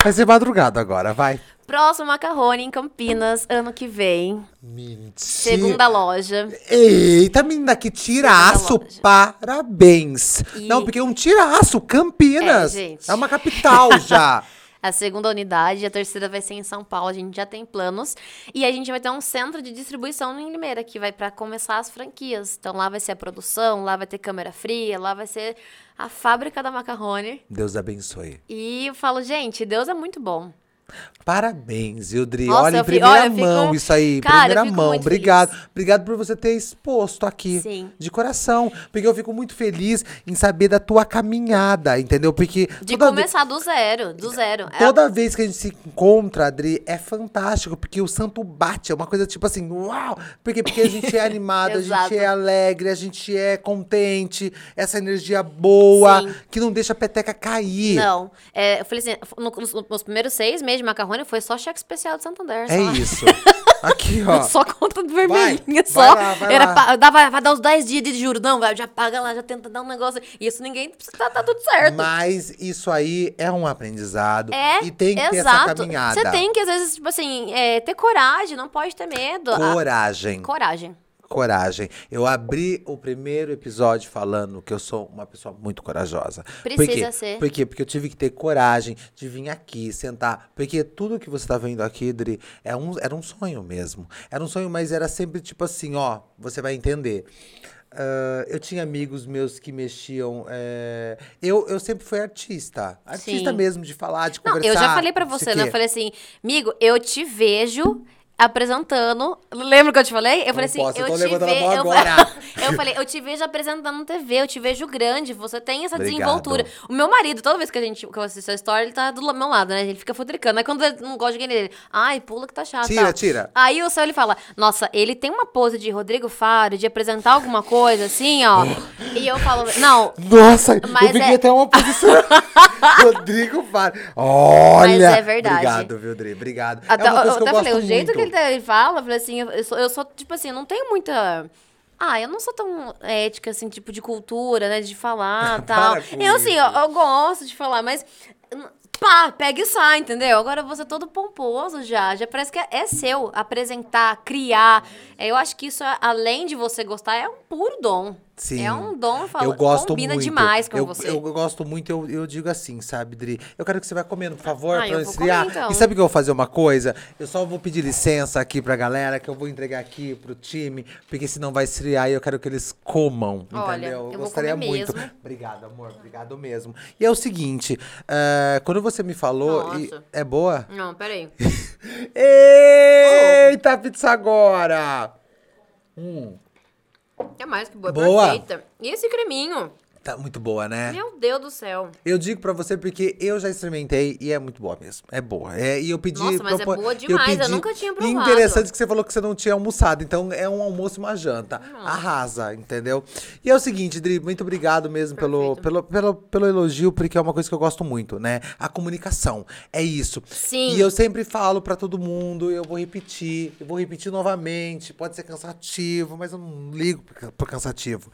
Vai ser madrugada agora, vai. Próximo Macarrone em Campinas, ano que vem. Mentira. Segunda loja. Eita, menina, que tiraço! Parabéns! E- Não, porque é um tiraço, Campinas! É, gente. É uma capital já! A segunda unidade, a terceira vai ser em São Paulo, a gente já tem planos. E a gente vai ter um centro de distribuição em Limeira, que vai para começar as franquias. Então lá vai ser a produção, lá vai ter câmera fria, lá vai ser a fábrica da Macarrone. Deus abençoe. E eu falo, gente, Deus é muito bom. Parabéns, Ildri. Nossa, Olha, em primeira olha, eu fico- mão isso aí. Cara, primeira mão. Obrigado. feliz. Obrigado por você ter exposto aqui. Sim. De coração. Porque eu fico muito feliz em saber da tua caminhada, entendeu? Porque De começar do zero, do zero. É- Toda vez que a gente se encontra, Adri, é fantástico, porque o santo bate, é uma coisa tipo assim, uau! Por quê? Porque a gente é animado, a gente é alegre, a gente é contente, essa energia boa, Sim. que não deixa a peteca cair. Não, é, eu falei assim, no- nos, nos primeiros seis meses de macarrone foi só cheque especial de Santander. É só. isso. Aqui, ó. Só conta vermelhinha, Vai, só. vai lá, vai Era lá. pa- dava, vai dar uns 10 dias de juros. Não, vai, já paga lá, já tenta dar um negócio. Isso ninguém tá, tá tudo certo. Mas isso aí é um aprendizado. É, e tem que ter essa exato. caminhada. Você tem que, às vezes, tipo assim, é, ter coragem, não pode ter medo. A- Coragem. Coragem. Eu abri o primeiro episódio falando que eu sou uma pessoa muito corajosa. Por Precisa quê? ser. Por quê? Porque eu tive que ter coragem de vir aqui, sentar. Porque tudo que você tá vendo aqui, Dri, é um, era um sonho mesmo. Era um sonho, mas era sempre tipo assim, ó, você vai entender. Ah, eu tinha amigos meus que mexiam. é, Eu, eu sempre fui artista. Artista Sim. mesmo, de falar, de Não, conversar. eu já falei sei você, né? Eu falei assim, amigo, eu te vejo apresentando. Lembra que eu te falei? Eu falei assim, posso, eu eu tô te levantando a ve- mão eu- eu falei, eu te vejo apresentando TV, eu te vejo grande, você tem essa Obrigado. desenvoltura. O meu marido, toda vez que a gente que eu assisto a história, ele tá do meu lado, né? Ele fica futricando. Aí quando ele não gosta de ninguém dele, ai, pula que tá chato. Tira, tal. tira. Aí o céu ele fala, nossa, ele tem uma pose de Rodrigo Faro, de apresentar alguma coisa assim, ó. e eu falo, não, Nossa, Mas eu fiquei é- até uma posição. Rodrigo Faro. Olha! Mas é verdade. Obrigado, viu, Dri? Obrigado. Até, é uma coisa eu que eu até falei, o jeito muito. Que ele, fala, eu falei assim, eu, sou, eu sou, tipo assim, eu não tenho muita. Ah, eu não sou tão ética, assim, tipo, de cultura, né? De falar e tal. Eu, assim, eu, eu gosto de falar, mas. Pá, pega e sai, entendeu? Agora você é todo pomposo já. Já parece que é, é seu apresentar, criar. É, Eu acho que isso, além de você gostar, é um puro dom. Sim. É um dom, eu falo, eu gosto combina muito. demais com eu, você. Eu gosto muito, eu, eu digo assim, sabe, Dri? Eu quero que você vá comendo, por favor, Ah, pra eu eu esfriar. comer, então. E sabe que eu vou fazer uma coisa? Eu só vou pedir licença aqui pra galera, que eu vou entregar aqui pro time, porque senão vai esfriar e eu quero que eles comam, Olha, entendeu? eu vou gostaria muito. mesmo. Obrigado, amor, obrigado mesmo. E é o seguinte, eh, quando você me falou... e- é boa? Não, peraí. Eita, pizza agora! É mais que boa, Boa. perfeita. E esse creminho? Tá muito boa, né? Meu Deus do céu. Eu digo pra você porque eu já experimentei e é muito boa mesmo. É boa. É, e eu pedi. Nossa, mas é boa demais, eu nunca tinha E provado. interessante que você falou que você não tinha almoçado. Então é um almoço e uma janta. Arrasa, entendeu? E é o seguinte, Dri, muito obrigado mesmo pelo, Perfeito. pelo, pelo, pelo elogio, porque é uma coisa que eu gosto muito, né? A comunicação. É isso. Sim. E eu sempre falo pra todo mundo, eu vou repetir, eu vou repetir novamente. Pode ser cansativo, mas eu não ligo pro cansativo.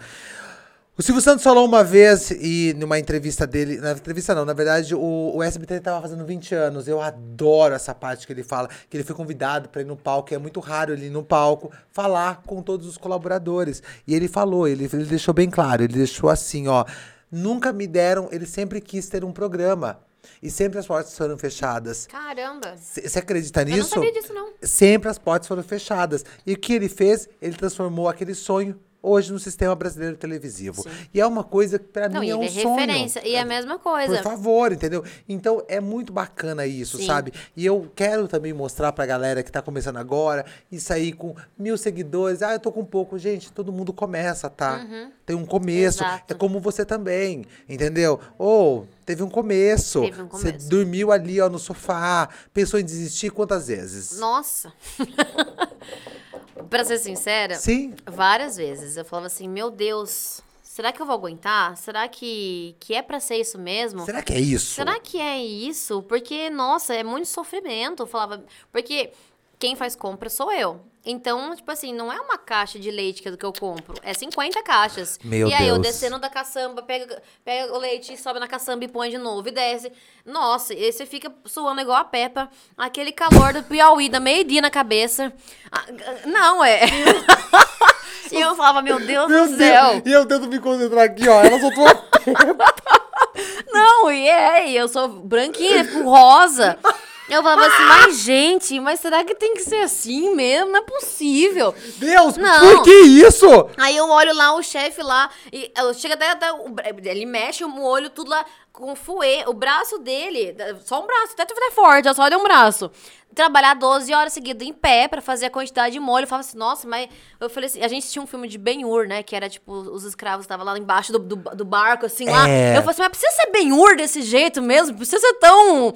O Silvio Santos falou uma vez, e numa entrevista dele, na entrevista não, na verdade, o, o SBT tava fazendo 20 anos. Eu adoro essa parte que ele fala, que ele foi convidado para ir no palco, e é muito raro ele ir no palco falar com todos os colaboradores. E ele falou, ele, ele deixou bem claro, ele deixou assim, ó. Nunca me deram, ele sempre quis ter um programa. E sempre as portas foram fechadas. Caramba. Você acredita Eu não nisso? sabia disso, não. Sempre as portas foram fechadas. E o que ele fez? Ele transformou aquele sonho hoje no sistema brasileiro televisivo. E é uma coisa que pra Não, mim é um é sonho. referência. E é a mesma coisa. Por favor, entendeu? Então é muito bacana isso, Sim. sabe? E eu quero também mostrar pra galera que tá começando agora e sair com mil seguidores. Ah, eu tô com pouco. Gente, todo mundo começa, tá? Tem um começo. Exato. É como você também, entendeu? Ou teve um começo. Teve um Você começo. dormiu ali, ó, no sofá. Pensou em desistir quantas vezes? Nossa. pra ser sincera, Sim. várias vezes eu falava assim: Meu Deus, será que eu vou aguentar? Será que, que é pra ser isso mesmo? Será que é isso? Será que é isso? Porque, nossa, é muito sofrimento. Eu falava. Porque quem faz compra sou eu. Então, tipo assim, não é uma caixa de leite que é do que eu compro. É 50 caixas. Meu e aí eu Deus. descendo da caçamba, pega, pega o leite, sobe na caçamba e põe de novo e desce. Nossa, e você fica suando igual a Peppa. Aquele calor do Piauí, da meio-dia na cabeça. Ah, Não, é. e eu falava, meu Deus Meu do céu. Deus! E eu tento me concentrar aqui, ó. Ela soltou Não, e é, e eu sou branquinha, rosa. Eu falava assim, mas gente, mas será que tem que ser assim mesmo? Não é possível. Deus! Não. Por que isso? Aí eu olho lá o chefe lá, e eu- até, até o ele mexe o olho tudo lá com fuê, o braço dele, só um braço, até é forte, só deu um braço. Trabalhar 12 horas seguidas em pé pra fazer a quantidade de molho. Eu falava assim, nossa, mas. Eu falei assim, a gente tinha um filme de Ben-Hur, né? Que era tipo, os escravos estavam lá embaixo do, do, do barco, assim, lá. É. Eu falei assim, mas precisa ser Ben-Hur desse jeito mesmo? Precisa ser tão.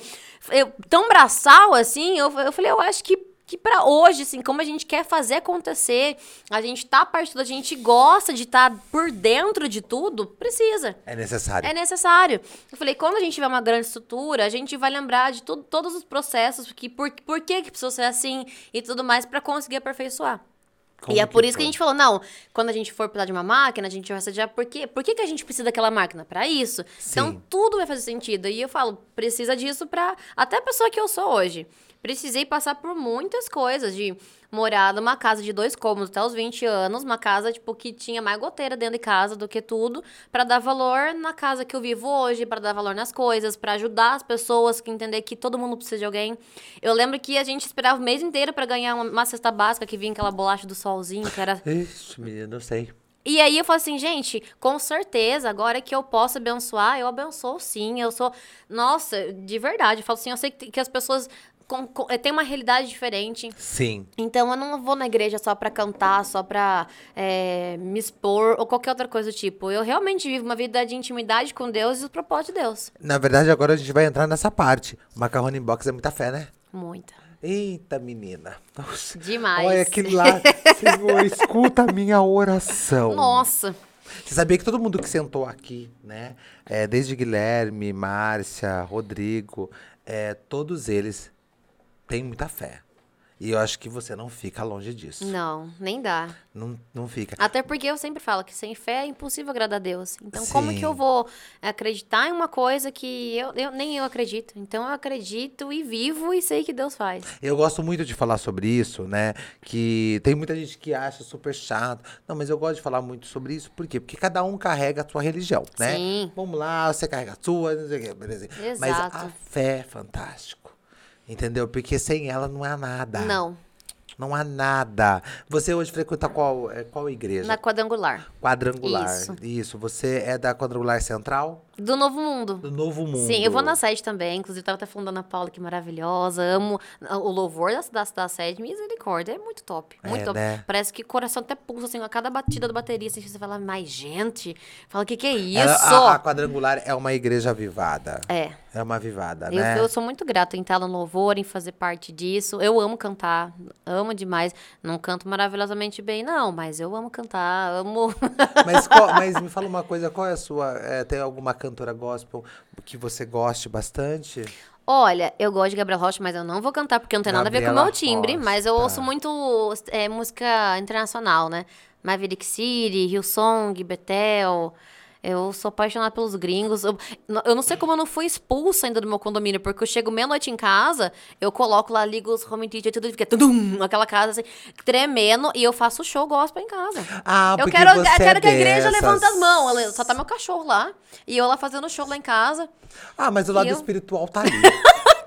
eu- tão braçal assim? Eu, eu falei, eu acho que que pra hoje, assim, como a gente quer fazer acontecer, a gente tá partindo, a gente gosta de estar por dentro de tudo, precisa. É necessário. É necessário. Eu falei, quando a gente tiver uma grande estrutura, a gente vai lembrar de tudo, todos os processos, que, por, por que que precisou ser assim e tudo mais pra conseguir aperfeiçoar. Como e é por que isso que foi? a gente falou, não, quando a gente for precisar de uma máquina, a gente vai já por quê? Por que, que a gente precisa daquela máquina? Pra isso. Então, Sim. tudo vai fazer sentido. E eu falo, precisa disso pra... Até a pessoa que eu sou hoje. Precisei passar por muitas coisas, de morar numa casa de dois cômodos até os 20 anos, uma casa, tipo, que tinha mais goteira dentro de casa do que tudo, pra dar valor na casa que eu vivo hoje, pra dar valor nas coisas, pra ajudar as pessoas, que entender que todo mundo precisa de alguém. Eu lembro que a gente esperava o mês inteiro pra ganhar uma, uma cesta básica que vinha aquela bolacha do solzinho, que era Ixi, menino, eu sei. e aí eu falo assim, gente, com certeza, agora que eu posso abençoar, eu abençoo sim. Eu sou. Nossa, de verdade. Eu falo assim, eu sei que, que as pessoas com, com, eh, têm uma realidade diferente. Sim. Então eu não vou na igreja só pra cantar, só pra eh, me expor ou qualquer outra coisa do tipo. Eu realmente vivo uma vida de intimidade com Deus e o propósito de Deus. Na verdade, agora a gente vai entrar nessa parte. Macarrone box é muita fé, né? Muita. Eita, menina. Nossa. Demais. Olha aquele lá. Senhor, escuta a minha oração. Nossa. Você sabia que todo mundo que sentou aqui, né? é, desde Guilherme, Márcia, Rodrigo, é, todos eles têm muita fé. E eu acho que você não fica longe disso. Não, nem dá. Não, não fica. Até porque eu sempre falo que sem fé é impossível agradar a Deus. Então, como Sim. que eu vou acreditar em uma coisa que eu, eu- nem eu acredito? Então, eu acredito e vivo e sei que Deus faz. Eu gosto muito de falar sobre isso, né? Que tem muita gente que acha super chato. Não, mas eu gosto de falar muito sobre isso. Por quê? Porque cada um carrega a sua religião, né? Sim. Vamos lá, você carrega a sua, não sei o quê, beleza. Mas Exato. a fé é fantástico. Entendeu? Porque sem ela não há nada. Não, Não há nada. Você hoje frequenta qual, é, qual igreja? na quadrangular. Quadrangular. Isso. Isso. Você é da Quadrangular Central? Do Novo Mundo. Do Novo Mundo. Sim, eu vou na sede também. Inclusive, tava até falando da Ana Paula, que maravilhosa. Amo o louvor da, da, da sede. Misericórdia, é muito top. Muito É, top. né? Parece que o coração até pulsa, assim, a cada batida da bateria. Assim, você fala, mas gente, fala, o que que é isso? Ela- a, a Quadrangular é uma igreja avivada. É. É uma avivada, Eu, né? eu sou muito grata em estar no louvor, em fazer parte disso. Eu amo cantar, amo demais. Não canto maravilhosamente bem, não, mas eu amo cantar, amo. Mas, qual- mas me fala uma coisa, qual é a sua. é, tem alguma cantora gospel que você goste bastante? Olha, eu gosto de Gabriel Rocha, mas eu não vou cantar porque não tem nada a ver com o Gabriela meu timbre. Rocha, Mas eu ouço muito é, música internacional, né? Maverick City, Hillsong, Betel. Eu sou apaixonada pelos gringos. Eu, eu não sei como eu não fui expulsa ainda do meu condomínio, porque eu chego meia-noite em casa, eu coloco lá, ligo os home theater, tudo fica tudum, aquela casa assim, tremendo, e eu faço show gospel em casa. Ah, eu porque quero, você eu quero é que a igreja levante as mãos. Só tá meu cachorro lá. E eu lá fazendo show lá em casa. Ah, mas o lado E eu? espiritual tá ali.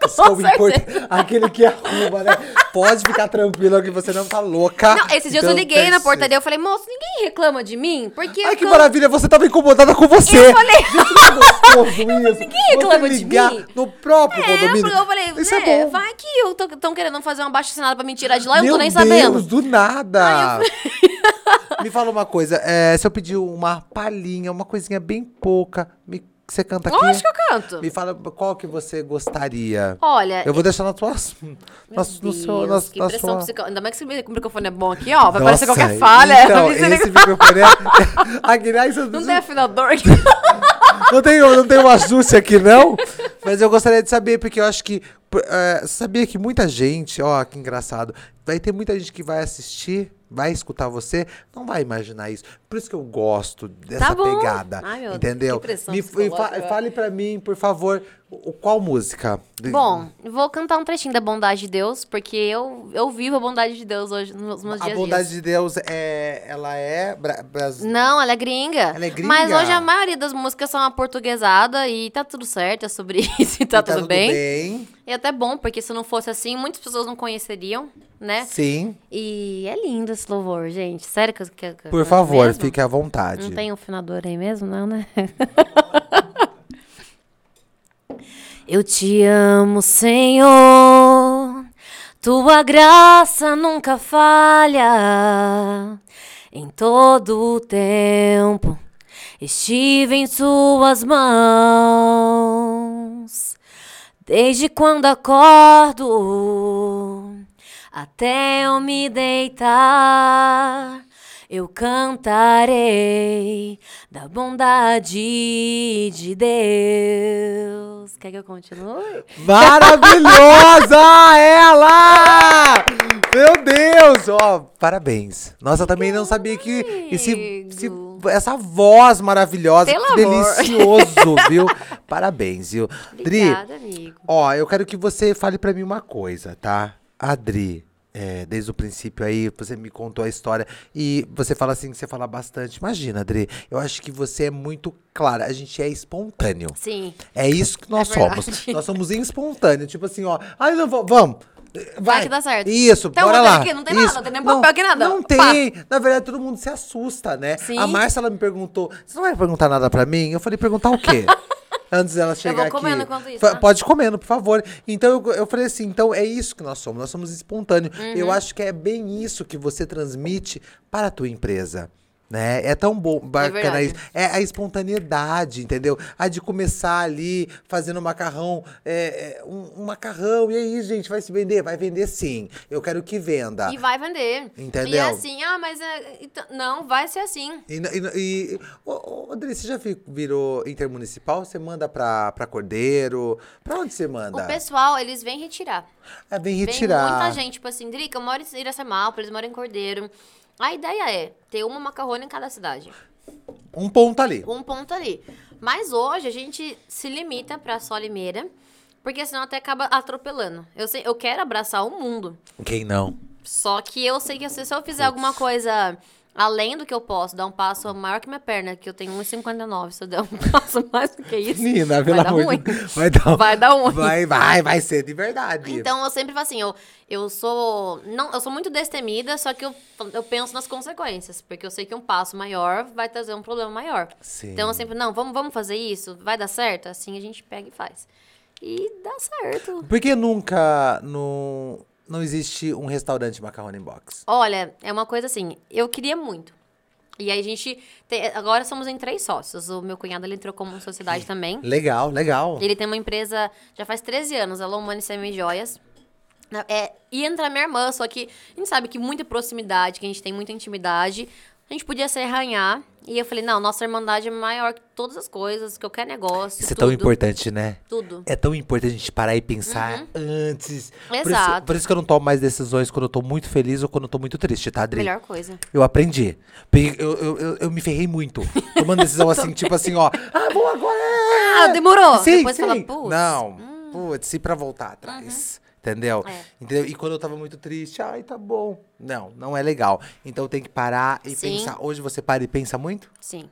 Isso importante. Aquele que arruma, né? Pode ficar tranquilo que você não tá louca. Não, esses dias eu Então, liguei na portaria, eu falei, moço, ninguém reclama de mim? Porque Ai, eu que canto- maravilha, você tava incomodada com você. Eu falei, Ninguém reclama de mim. No próprio é, condomínio. eu falei, Isso é, é, bom. vai que eu tô, tão querendo fazer uma baixa assinada pra me tirar de lá, eu Meu não tô nem Deus, sabendo. do nada. Me fala uma coisa, é, se eu pedir uma palhinha, uma coisinha bem pouca, me você canta aqui? Lógico que eu canto. Me fala qual que você gostaria. Olha, Eu vou deixar na tua. Na, no seu, na, Deus, que na pressão sua... psico... Ainda mais que esse microfone é bom aqui, ó. Vai aparecer Nossa, qualquer falha. Então, esse microfone é. aqui, né, isso- Não tem afinador aqui. não tem, não tem um ajuste aqui, não. Mas eu gostaria de saber, porque eu acho que. é, sabia que muita gente, ó, que engraçado. Vai ter muita gente que vai assistir, vai escutar você, não vai imaginar isso. Por isso que eu gosto dessa Tá pegada. Ai, meu entendeu? Me, fa- fale pra mim, por favor, o, qual música? Bom, vou cantar um trechinho da bondade de Deus, porque eu, eu vivo a bondade de Deus hoje nos meus A dias bondade dias. de Deus é. Ela é. Bra, bras- Não, ela é gringa. Ela é gringa? Mas hoje a maioria das músicas são aportuguesada e tá tudo certo, é sobre isso e tá, e tudo, bem. bem. E até bom, porque se não fosse assim, muitas pessoas não conheceriam, né? Sim. E é lindo esse louvor, gente. Sério que, que, que Por que- favor, mesmo? fique à vontade. Não tem um afinador aí mesmo, não, né? Eu te amo, Senhor. Tua graça nunca falha. Em todo o tempo estive em suas mãos. Desde quando acordo até eu me deitar, eu cantarei da bondade de Deus. Quer que eu continue? Maravilhosa ela! Meu Deus! Ó, parabéns. Nossa, eu também não sabia que esse, esse- essa voz maravilhosa, Pelo que amor. delicioso, viu? Parabéns, viu? Dri, Obrigada, amigo. ó, eu quero que você fale pra mim uma coisa, tá? A Dri, é, desde o princípio aí, você me contou a história e você fala assim que você fala bastante. Imagina, Dri, eu acho que você é muito clara, a gente é espontâneo. Sim. É isso que nós É somos. Nós somos espontâneos. Tipo assim, ó. Ai, não, va- vamos. Vai. que dá certo. Isso, Então, bora lá. aqui, não tem nada, Isso. não tem nem papel aqui, nada. Não Pá. tem. Na verdade, todo mundo se assusta, né? Sim. A Márcia, ela me perguntou, você não vai perguntar nada pra mim? Eu falei, perguntar o quê? Antes dela chegar aqui. comendo enquanto isso, né? Pode comendo, por favor. Então, eu, eu falei assim, então é isso que nós somos. Nós somos espontâneos. Uhum. Eu acho que é bem isso que você transmite para a tua empresa. Né? É tão bom, bacana verdade. isso. É a espontaneidade, entendeu? A de começar ali fazendo macarrão, é, é, um, um macarrão, e aí, gente, vai se vender? Vai vender sim. Eu quero que venda. E vai vender. Entendeu? E é assim, ah, mas é, então- não, vai ser assim. E, e, e ô, ô, Adri, você já vi- virou intermunicipal? Você manda pra, pra Cordeiro? Pra onde você manda? O pessoal, eles vêm retirar. É, vem Vem retirar. muita gente, tipo assim, Drica, eu moro em Iracemápolis, moro em Cordeiro. A ideia é ter uma macarrone em cada cidade. Um ponto ali. Um ponto ali. Mas hoje a gente se limita pra só Limeira, porque senão até acaba atropelando. Eu, sei, eu quero abraçar o mundo. Quem não? Só que eu sei que se se eu fizer alguma coisa além do que eu posso, dar um passo maior que minha perna, que eu tenho 1,59. Se eu der um passo mais do que isso, pelo vai dar ruim. Vai dar, Vai dar ruim. Vai, vai, vai ser de verdade. Então eu sempre falo assim, eu, eu sou. Não, eu sou muito destemida, só que eu, eu penso nas consequências. Porque eu sei que um passo maior vai trazer um problema maior. Sim. Então eu sempre, não, vamos, vamos fazer isso? Vai dar certo? Assim a gente pega e faz. E dá certo. Por que nunca não, não existe um restaurante macarrone box? Olha, é uma coisa assim, eu queria muito. E aí a gente. agora somos em três sócios. O meu cunhado ele entrou como sociedade também. Legal, legal. Ele tem uma empresa já faz 13 anos, a Lomani Semi-Joias. É, e entra minha irmã, só que a gente sabe que muita proximidade, que a gente tem muita intimidade, a gente podia se arranhar. E eu falei, não, nossa irmandade é maior que todas as coisas, qualquer negócio. Isso é tudo, tão importante, né? Tudo. É tão importante a gente parar e pensar antes. Por isso, Uhum. Exato. por isso que eu não tomo mais decisões quando eu tô muito feliz ou quando eu tô muito triste, tá, Adri? Melhor coisa. Eu aprendi. Eu, eu, eu, eu me ferrei muito. Tomando decisão assim, tipo assim, ó. Ah, vou agora. Ah, demorou. Sim, Depois sim. fala, putz. Uhum. Não, putz, e pra voltar atrás. Entendeu? É. Entendeu? E quando eu tava muito triste, ai, tá bom. Não, não é legal. Então tem que parar e Sim. pensar. Hoje você para e pensa muito? Sim.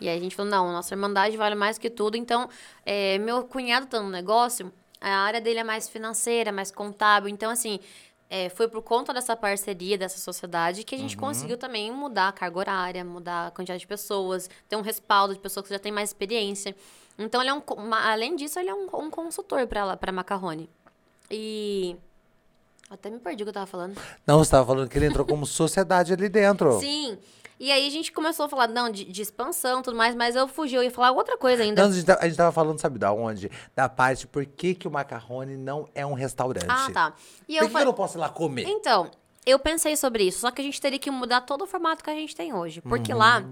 E aí a gente falou, não, nossa irmandade vale mais que tudo. Então, é, meu cunhado tá no negócio, a área dele é mais financeira, mais contábil. Então, assim, é, foi por conta dessa parceria, dessa sociedade, que a gente conseguiu também mudar a carga horária, mudar a quantidade de pessoas, ter um respaldo de pessoas que já têm mais experiência. Então, ele é um, uma- além disso, ele é um, um consultor para para Macarrone. E... Até me perdi o que eu tava falando. Não, você tava falando que ele entrou como sociedade ali dentro. Sim. E aí a gente começou a falar, não, de, de expansão e tudo mais, mas eu fugi, eu ia falar outra coisa ainda. Não, a, gente, tá- a gente tava falando, sabe da onde? Da parte por que, que o macarrone não é um restaurante. ah, tá. E Por que, que eu falei- não posso ir lá comer? Então, eu pensei sobre isso, só que a gente teria que mudar todo o formato que a gente tem hoje. Porque Uhum. lá,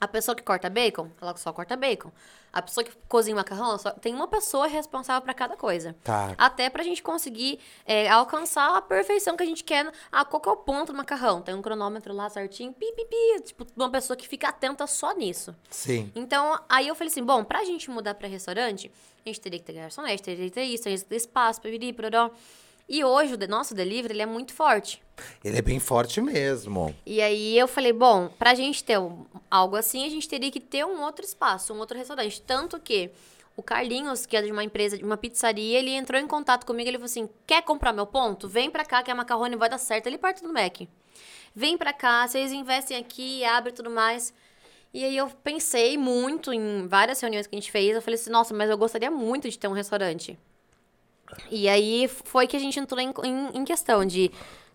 a pessoa que corta bacon, ela só corta bacon. A pessoa que cozinha macarrão, ela só tem uma pessoa responsável pra cada coisa. Tá. Até pra gente conseguir é, alcançar a perfeição que a gente quer. Ah, qual que é o ponto do macarrão? Tem um cronômetro lá certinho, pi, pi, pi. Tipo, uma pessoa que fica atenta só nisso. Sim. Então, aí eu falei assim, bom, pra gente mudar pra restaurante, a gente teria que ter garçonete, teria que ter isso, teria que ter espaço, piriri, pororó. E hoje o nosso delivery, ele é muito forte. Ele é bem forte mesmo. E aí eu falei, bom, pra gente ter um- algo assim, a gente teria que ter um outro espaço, um outro restaurante. Tanto que o Carlinhos, que é de uma empresa, de uma pizzaria, ele entrou em contato comigo, ele falou assim, quer comprar meu ponto? Vem pra cá que a macarrone vai dar certo, ali perto do Mac. Vem pra cá, vocês investem aqui, abre tudo mais. E aí eu pensei muito em várias reuniões que a gente fez, eu falei assim, nossa, mas eu gostaria muito de ter um restaurante. E aí foi que a gente entrou em, em, em questão de.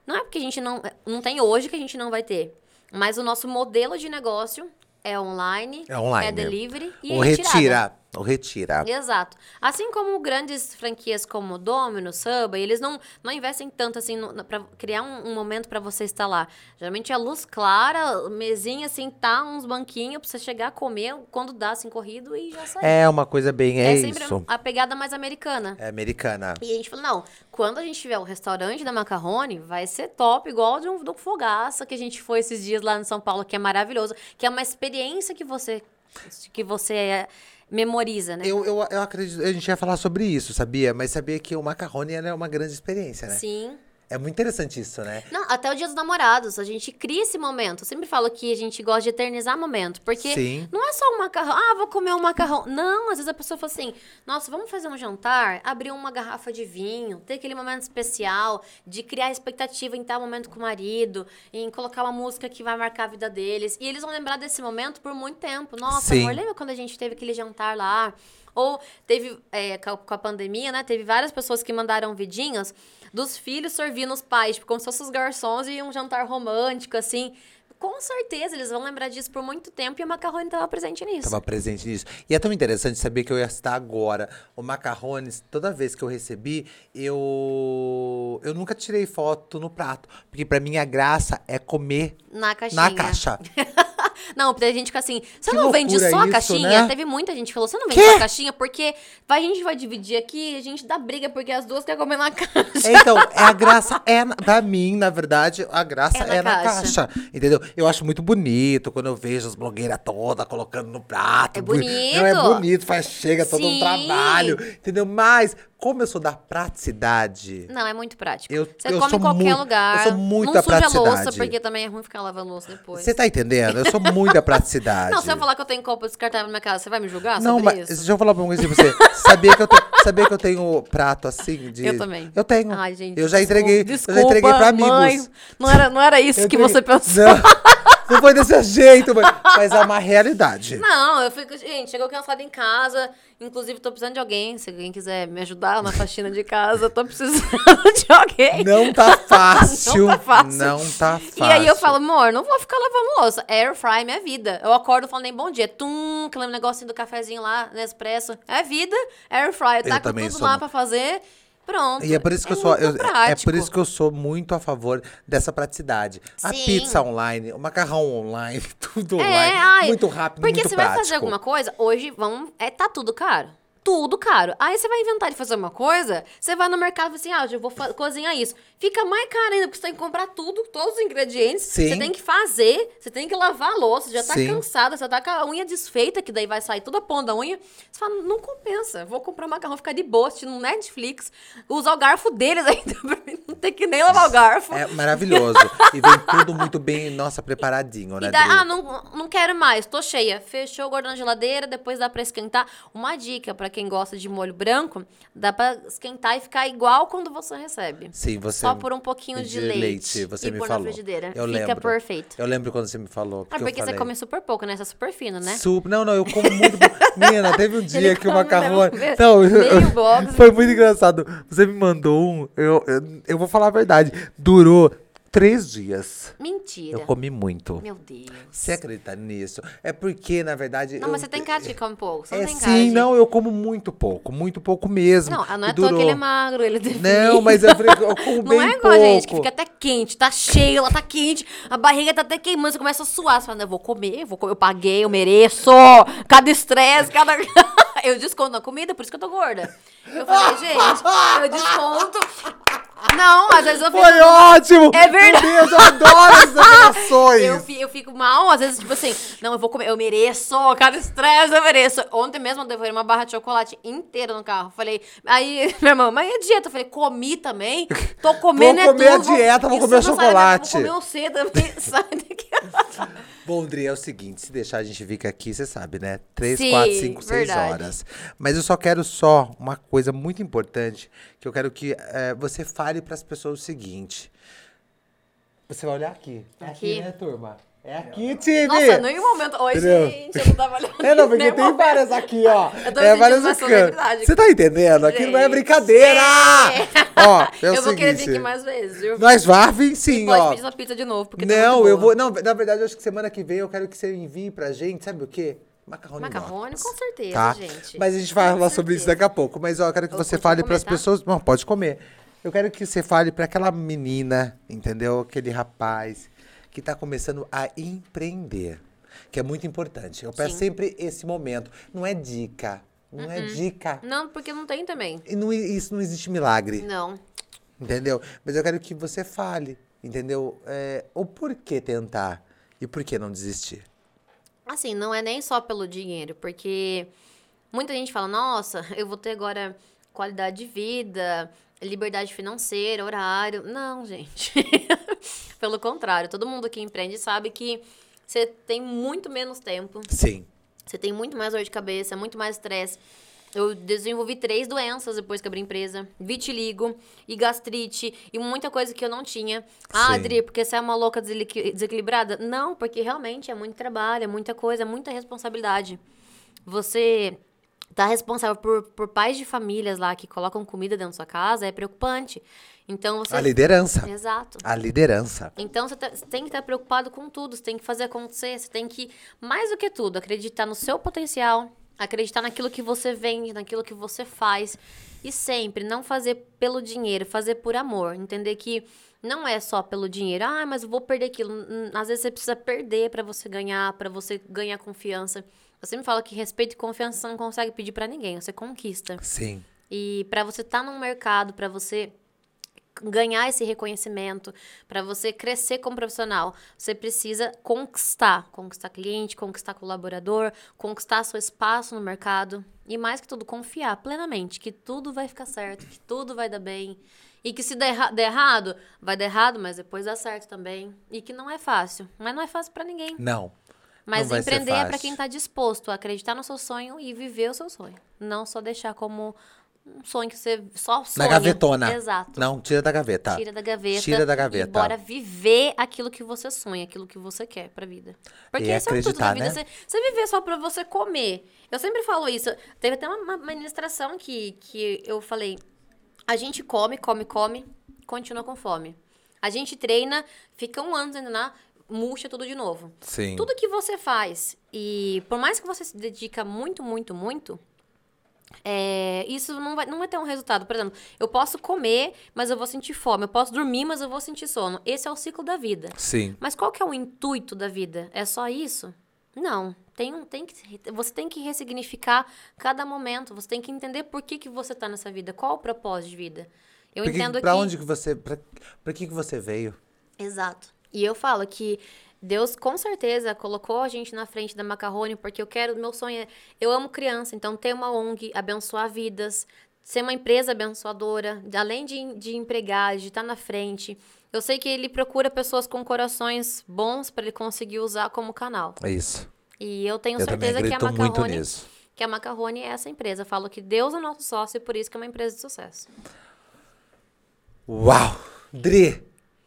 Não é porque a gente não. Não tem hoje que a gente não vai ter. Mas o nosso modelo de negócio é online, É online. é delivery e o é retirada. retira. O retira. Exato. Assim como grandes franquias como Domino's, Subway, eles não, não investem tanto assim para criar um, um momento para você estar lá. Geralmente é luz clara, mesinha assim, tá uns banquinhos pra você chegar a comer quando dá assim corrido e já sair. É uma coisa bem. É, sempre isso. a pegada mais americana. É americana. E a gente falou, não, quando a gente tiver o restaurante da Macarrone, vai ser top, igual de um, do Fogaça que a gente foi esses dias lá em São Paulo, que é maravilhoso, que é uma experiência que você que você é, memoriza, né? Eu, eu, eu acredito. A gente ia falar sobre isso, sabia? Mas sabia que o macarrone é uma grande experiência, né? Sim. É muito interessante isso, né? Não, até o dia dos namorados, a gente cria esse momento. Eu sempre falo que a gente gosta de eternizar momento, porque Sim. não é só um macarrão, ah, vou comer um macarrão. Não, às vezes a pessoa fala assim, nossa, vamos fazer um jantar, abrir uma garrafa de vinho, ter aquele momento especial, de criar expectativa em tal momento com o marido, em colocar uma música que vai marcar a vida deles. E eles vão lembrar desse momento por muito tempo. Nossa, Sim. amor, lembra quando a gente teve aquele jantar lá? Ou teve, é, com a- pandemia, né? Teve várias pessoas que mandaram vidinhos dos filhos servindo os pais, tipo, como se fossem os garçons e um jantar romântico, assim. Com certeza, eles vão lembrar disso por muito tempo e o macarrone estava presente nisso. Tava presente nisso. E é tão interessante saber que eu ia citar agora. O macarrones, toda vez que eu recebi, eu. Eu nunca tirei foto no prato. Porque pra mim a graça é comer Na caixinha. na caixa. Não, tem gente que assim, você Que não vende só a isso, caixinha? né? Teve muita gente que falou, você não vende Quê? só a caixinha porque vai, a gente vai dividir aqui, a gente dá briga porque as duas querem comer na caixa. Então, é a graça é, na- pra mim, na verdade, a graça É é na na, caixa. caixa. Entendeu? Eu acho muito bonito quando eu vejo as blogueiras todas colocando no prato. É bonito. Não, é bonito, faz chega todo um Sim. trabalho. Entendeu? Mas, como eu sou da praticidade. Não, é muito prático. Eu- você eu come em qualquer muito- lugar. eu sou muito não da suja a louça, praticidade. porque também é ruim ficar lavando louça depois. Você tá entendendo? Eu sou muito da praticidade. Não, se eu falar que eu tenho copo descartável na minha casa, você vai me julgar Não, sobre mas isso? deixa eu falar uma coisa pra você. Sabia que eu, tenho, sabia que eu tenho prato assim de. Eu também. Eu tenho. Ai, gente. eu já entreguei. Desculpa, eu já entreguei pra amigos. Mãe, não, era, não era isso Eu que entreguei- você pensou. Não, não foi desse jeito, mas, mas é uma realidade. Não, eu fico. Gente, chegou cansada em casa. Inclusive, tô precisando de alguém. Se alguém quiser me ajudar na faxina de casa, tô precisando de alguém. Não tá fácil. Não tá fácil. Não tá fácil. E aí eu falo, amor, não vou ficar lavando louça. Air fry é minha vida. Eu acordo falando nem bom dia. Tum, aquele negocinho do cafezinho lá, Nespresso. É vida. Air fry. Eu taco também tudo sou lá pra fazer. Pronto. E é por isso que eu sou. muito eu- é por isso que eu sou muito a favor dessa praticidade. A Sim. pizza online, o macarrão online, tudo É, online. ai, muito rápido, Porque muito você prático. vai fazer alguma coisa, hoje vamos, é, tá tudo caro. Tudo caro. Aí você vai inventar de fazer uma coisa, você vai no mercado e fala assim, ah, hoje eu vou cozinhar isso. Fica mais caro ainda, porque você tem que comprar tudo, todos os ingredientes. Sim. Você tem que fazer, você tem que lavar a louça, já tá Sim. cansada, você tá com a unha desfeita, que daí vai sair toda a ponta da unha. Você fala, não compensa, vou comprar macarrão, ficar de boa, assistindo um Netflix, usar o garfo deles ainda, pra mim não ter que nem lavar o garfo. É maravilhoso. e vem tudo muito bem, nossa, preparadinho, né? Daí, ah, não, não quero mais, tô cheia. Fechou o guardou na geladeira, depois dá pra esquentar. Uma dica pra quem gosta de molho branco, dá pra esquentar e ficar igual quando você recebe. Sim, você. Só por um pouquinho de, leite, você e me pôr falou. na frigideira. Eu Fica lembro. perfeito. Eu lembro quando você me falou. Ah, porque você falei, come super pouco, né? Você é super fino, né? Sup- Não, não, eu como muito. Menina, teve um dia Ele que o macarrão. Não, box. foi muito engraçado. Você me mandou um. Eu, eu, eu vou falar a verdade. Durou três dias. Mentira. Eu comi muito. Meu Deus. Você acredita nisso? É porque, na verdade. Não, eu- mas você tem cara de que come pouco. Você não É tem cara sim, não, eu como muito pouco, muito pouco mesmo. Não, não é à toa que ele é magro, ele é definido. Não, mas eu, eu como bem Não é igual pouco. a gente, que fica até quente, tá cheio, ela tá quente, a barriga tá até queimando, você começa a suar. Você fala, não, eu vou comer, eu vou comer, eu paguei, eu mereço. Cada estresse, cada. eu desconto na comida, por isso que eu tô gorda. Eu falei, gente, eu desconto. Não, às vezes eu fico. Foi ótimo! É verdade. Meu Deus, eu adoro essas ações! Eu, eu fico mal, às vezes, tipo assim, não, eu vou comer, eu mereço, cada estresse eu mereço. Ontem mesmo eu levei uma barra de chocolate inteira no carro. Falei, aí, minha irmã, mas e a dieta? Eu falei, comi também, tô comendo Vou é comer a tudo, dieta, vou Isso comer não sai chocolate. Vou comer o C também, sai daqui. Bom, Dri, é o seguinte, se deixar a gente fica aqui, você sabe, né? Três, Sim, quatro, cinco, seis horas. Mas eu só quero só uma coisa muito importante, que eu quero que eh, você fale para as pessoas o seguinte. Você vai olhar aqui. É aqui, Aqui? né, turma? É aqui, time! Nossa, nenhum momento. Oi, Entendeu? gente, eu não tava olhando. É, não, porque tem momento. várias aqui, ó. Eu tô é várias uma aqui. Você tá entendendo? Aqui não é Gente. brincadeira! Ó, é eu vou querer vir seguinte. aqui mais vezes, viu? Nós vá vir sim, Pode ó. pedir essa pizza de novo, porque tá Não, muito eu vou. Não, na verdade, eu acho que semana que vem eu quero que você envie pra gente, sabe o quê? Macarrone. Macarrone, com certeza, tá? gente. Mas a gente vai Com falar sobre isso certeza. daqui a pouco. Mas ó, eu quero que Eu você fale comer, pras tá? pessoas. Não, pode comer. Eu quero que você fale pra aquela menina, entendeu? Aquele rapaz que tá começando a empreender. Que é muito importante. Eu peço Sim. sempre esse momento. Não é dica. Não é dica. Não, porque não tem também. E não- isso não existe milagre. Não. Entendeu? Mas eu quero que você fale, entendeu? É, o porquê tentar e por que não desistir. Assim, não é nem só pelo dinheiro, porque muita gente fala, nossa, eu vou ter agora qualidade de vida, liberdade financeira, horário. Não, gente. pelo contrário, todo mundo que empreende sabe que você tem muito menos tempo, Sim. você tem muito mais dor de cabeça, muito mais estresse. Eu desenvolvi três doenças depois que abri a empresa: vitiligo e gastrite e muita coisa que eu não tinha. Ah, Sim. Adri, porque você é uma louca desequil- desequilibrada? Não, porque realmente é muito trabalho, é muita coisa, é muita responsabilidade. Você tá responsável por, por pais de famílias lá que colocam comida dentro da sua casa, é preocupante. Então você. A liderança. Exato. A liderança. Então você tá- você tem que estar preocupado com tudo, você tem que fazer acontecer, você tem que, mais do que tudo, acreditar no seu potencial, acreditar naquilo que você vende, naquilo que você faz. E sempre não fazer pelo dinheiro, fazer por amor. Entender que não é só pelo dinheiro. Ah, mas eu vou perder aquilo. Às vezes você precisa perder para você ganhar, para você ganhar confiança. Eu sempre falo que respeito e confiança você não consegue pedir para ninguém, você conquista. Sim. E para você estar num mercado, para você ganhar esse reconhecimento, para você crescer como profissional, você precisa conquistar, conquistar cliente, conquistar colaborador, conquistar seu espaço no mercado e mais que tudo confiar plenamente que tudo vai ficar certo, que tudo vai dar bem e que se der, der errado, vai dar errado, mas depois dá certo também e que não é fácil, mas não é fácil para ninguém. Não. Mas empreender é para quem está disposto a acreditar no seu sonho e viver o seu sonho. Não só deixar como um sonho que você só sonha. Na gavetona. Exato. Não, tira da gaveta. Tira da gaveta. Tira da E gaveta. bora viver aquilo que você sonha, aquilo que você quer pra vida. Porque E isso é tudo acreditar, vida. né? Você, você viver só pra você comer. Eu sempre falo isso. Teve até uma, uma ministração que, que eu falei. A gente come, come, come, continua com fome. A gente treina, fica um ano sem treinar, murcha tudo de novo. Sim. Tudo que você faz, e por mais que você se dedica muito, muito, muito, é, isso não vai, não vai ter um resultado. Por exemplo, eu posso comer, mas eu vou sentir fome. Eu posso dormir, mas eu vou sentir sono. Esse é o ciclo da vida. Sim. Mas qual que é o intuito da vida? É só isso? Não. Tem um, tem que, você tem que ressignificar cada momento. Você tem que entender por que, que você tá nessa vida. Qual o propósito de vida? Eu Porque, entendo pra que... onde que você. Pra que que você veio? Exato. E eu falo que Deus com certeza colocou a gente na frente da Macarrone porque eu quero, meu sonho é, eu amo criança, então ter uma ONG, abençoar vidas, ser uma empresa abençoadora, além de, de empregar, de estar na frente. Eu sei que ele procura pessoas com corações bons para ele conseguir usar como canal. É isso. E eu tenho Eu certeza que a Macarrone, que a Macarrone é essa empresa. Eu falo que Deus é nosso sócio e por isso que é uma empresa de sucesso. Uau! Dri,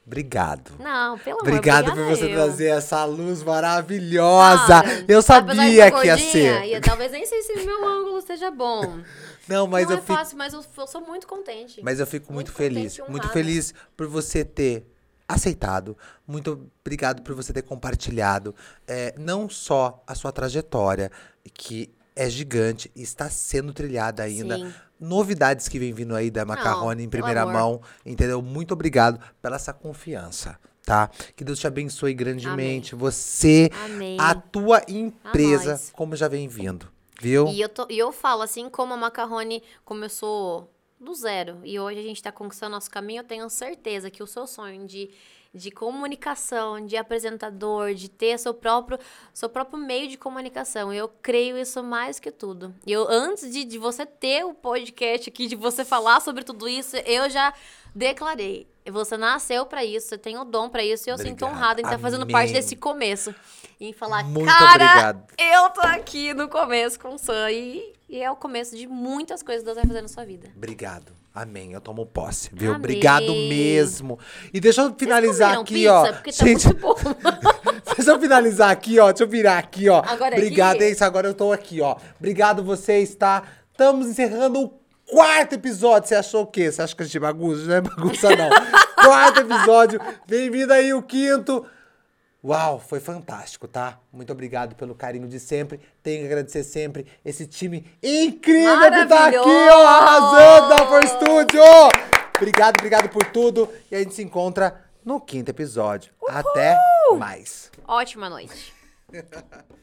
obrigado. Não, pelo amor Obrigado por obrigada você eu. trazer essa luz maravilhosa. Cara, eu apesar de sabia que ia ser. E talvez nem sei se meu ângulo esteja bom. Não, mas não eu é fico. fácil, mas eu, eu sou muito contente. Mas eu fico muito, Muito feliz. contente Muito feliz por você ter aceitado. Muito obrigado por você ter compartilhado é, não só a sua trajetória, que é gigante e está sendo trilhada ainda. Sim. Novidades que vem vindo aí da Macarrone em primeira mão, entendeu? Muito obrigado pela essa confiança, tá? Que Deus te abençoe grandemente. Você, Amém. a tua empresa, nós. como já vem vindo, viu? E eu, tô- e eu falo, assim como a Macarrone começou do zero e hoje a gente está conquistando nosso caminho, eu tenho certeza que o seu sonho de, de comunicação, de apresentador, de ter seu próprio, seu próprio meio de comunicação, eu creio isso mais que tudo. Eu, antes de, de você ter o podcast aqui, de você falar sobre tudo isso, eu já declarei. Você nasceu para isso, você tem o dom para isso, e eu sinto Obrigado. honrada em estar fazendo parte desse começo. Em falar, Muito cara, obrigado. eu tô aqui no começo com o Sam e, e é o começo de muitas coisas que Deus vai fazer na sua vida. Obrigado. Amém. Eu tomo posse, viu? Amém. Obrigado mesmo. E deixa eu finalizar aqui, comeram ó. pizza? Porque tá Gente, muito bom. Deixa eu finalizar aqui, ó. Deixa eu virar aqui, ó. Agora Obrigado, aqui? é isso. Agora eu tô aqui, ó. Obrigado vocês, tá? Estamos encerrando o quarto episódio. Você achou o quê? Você acha que a gente bagunça? Não é bagunça, não. quarto episódio. Bem-vindo aí o quinto. Uau, foi fantástico, tá? Muito obrigado pelo carinho de sempre. Tenho que agradecer sempre esse time incrível que tá aqui, ó, arrasando da For Studio. Obrigado, obrigado por tudo. E a gente se encontra no quinto episódio. Até mais. Ótima noite.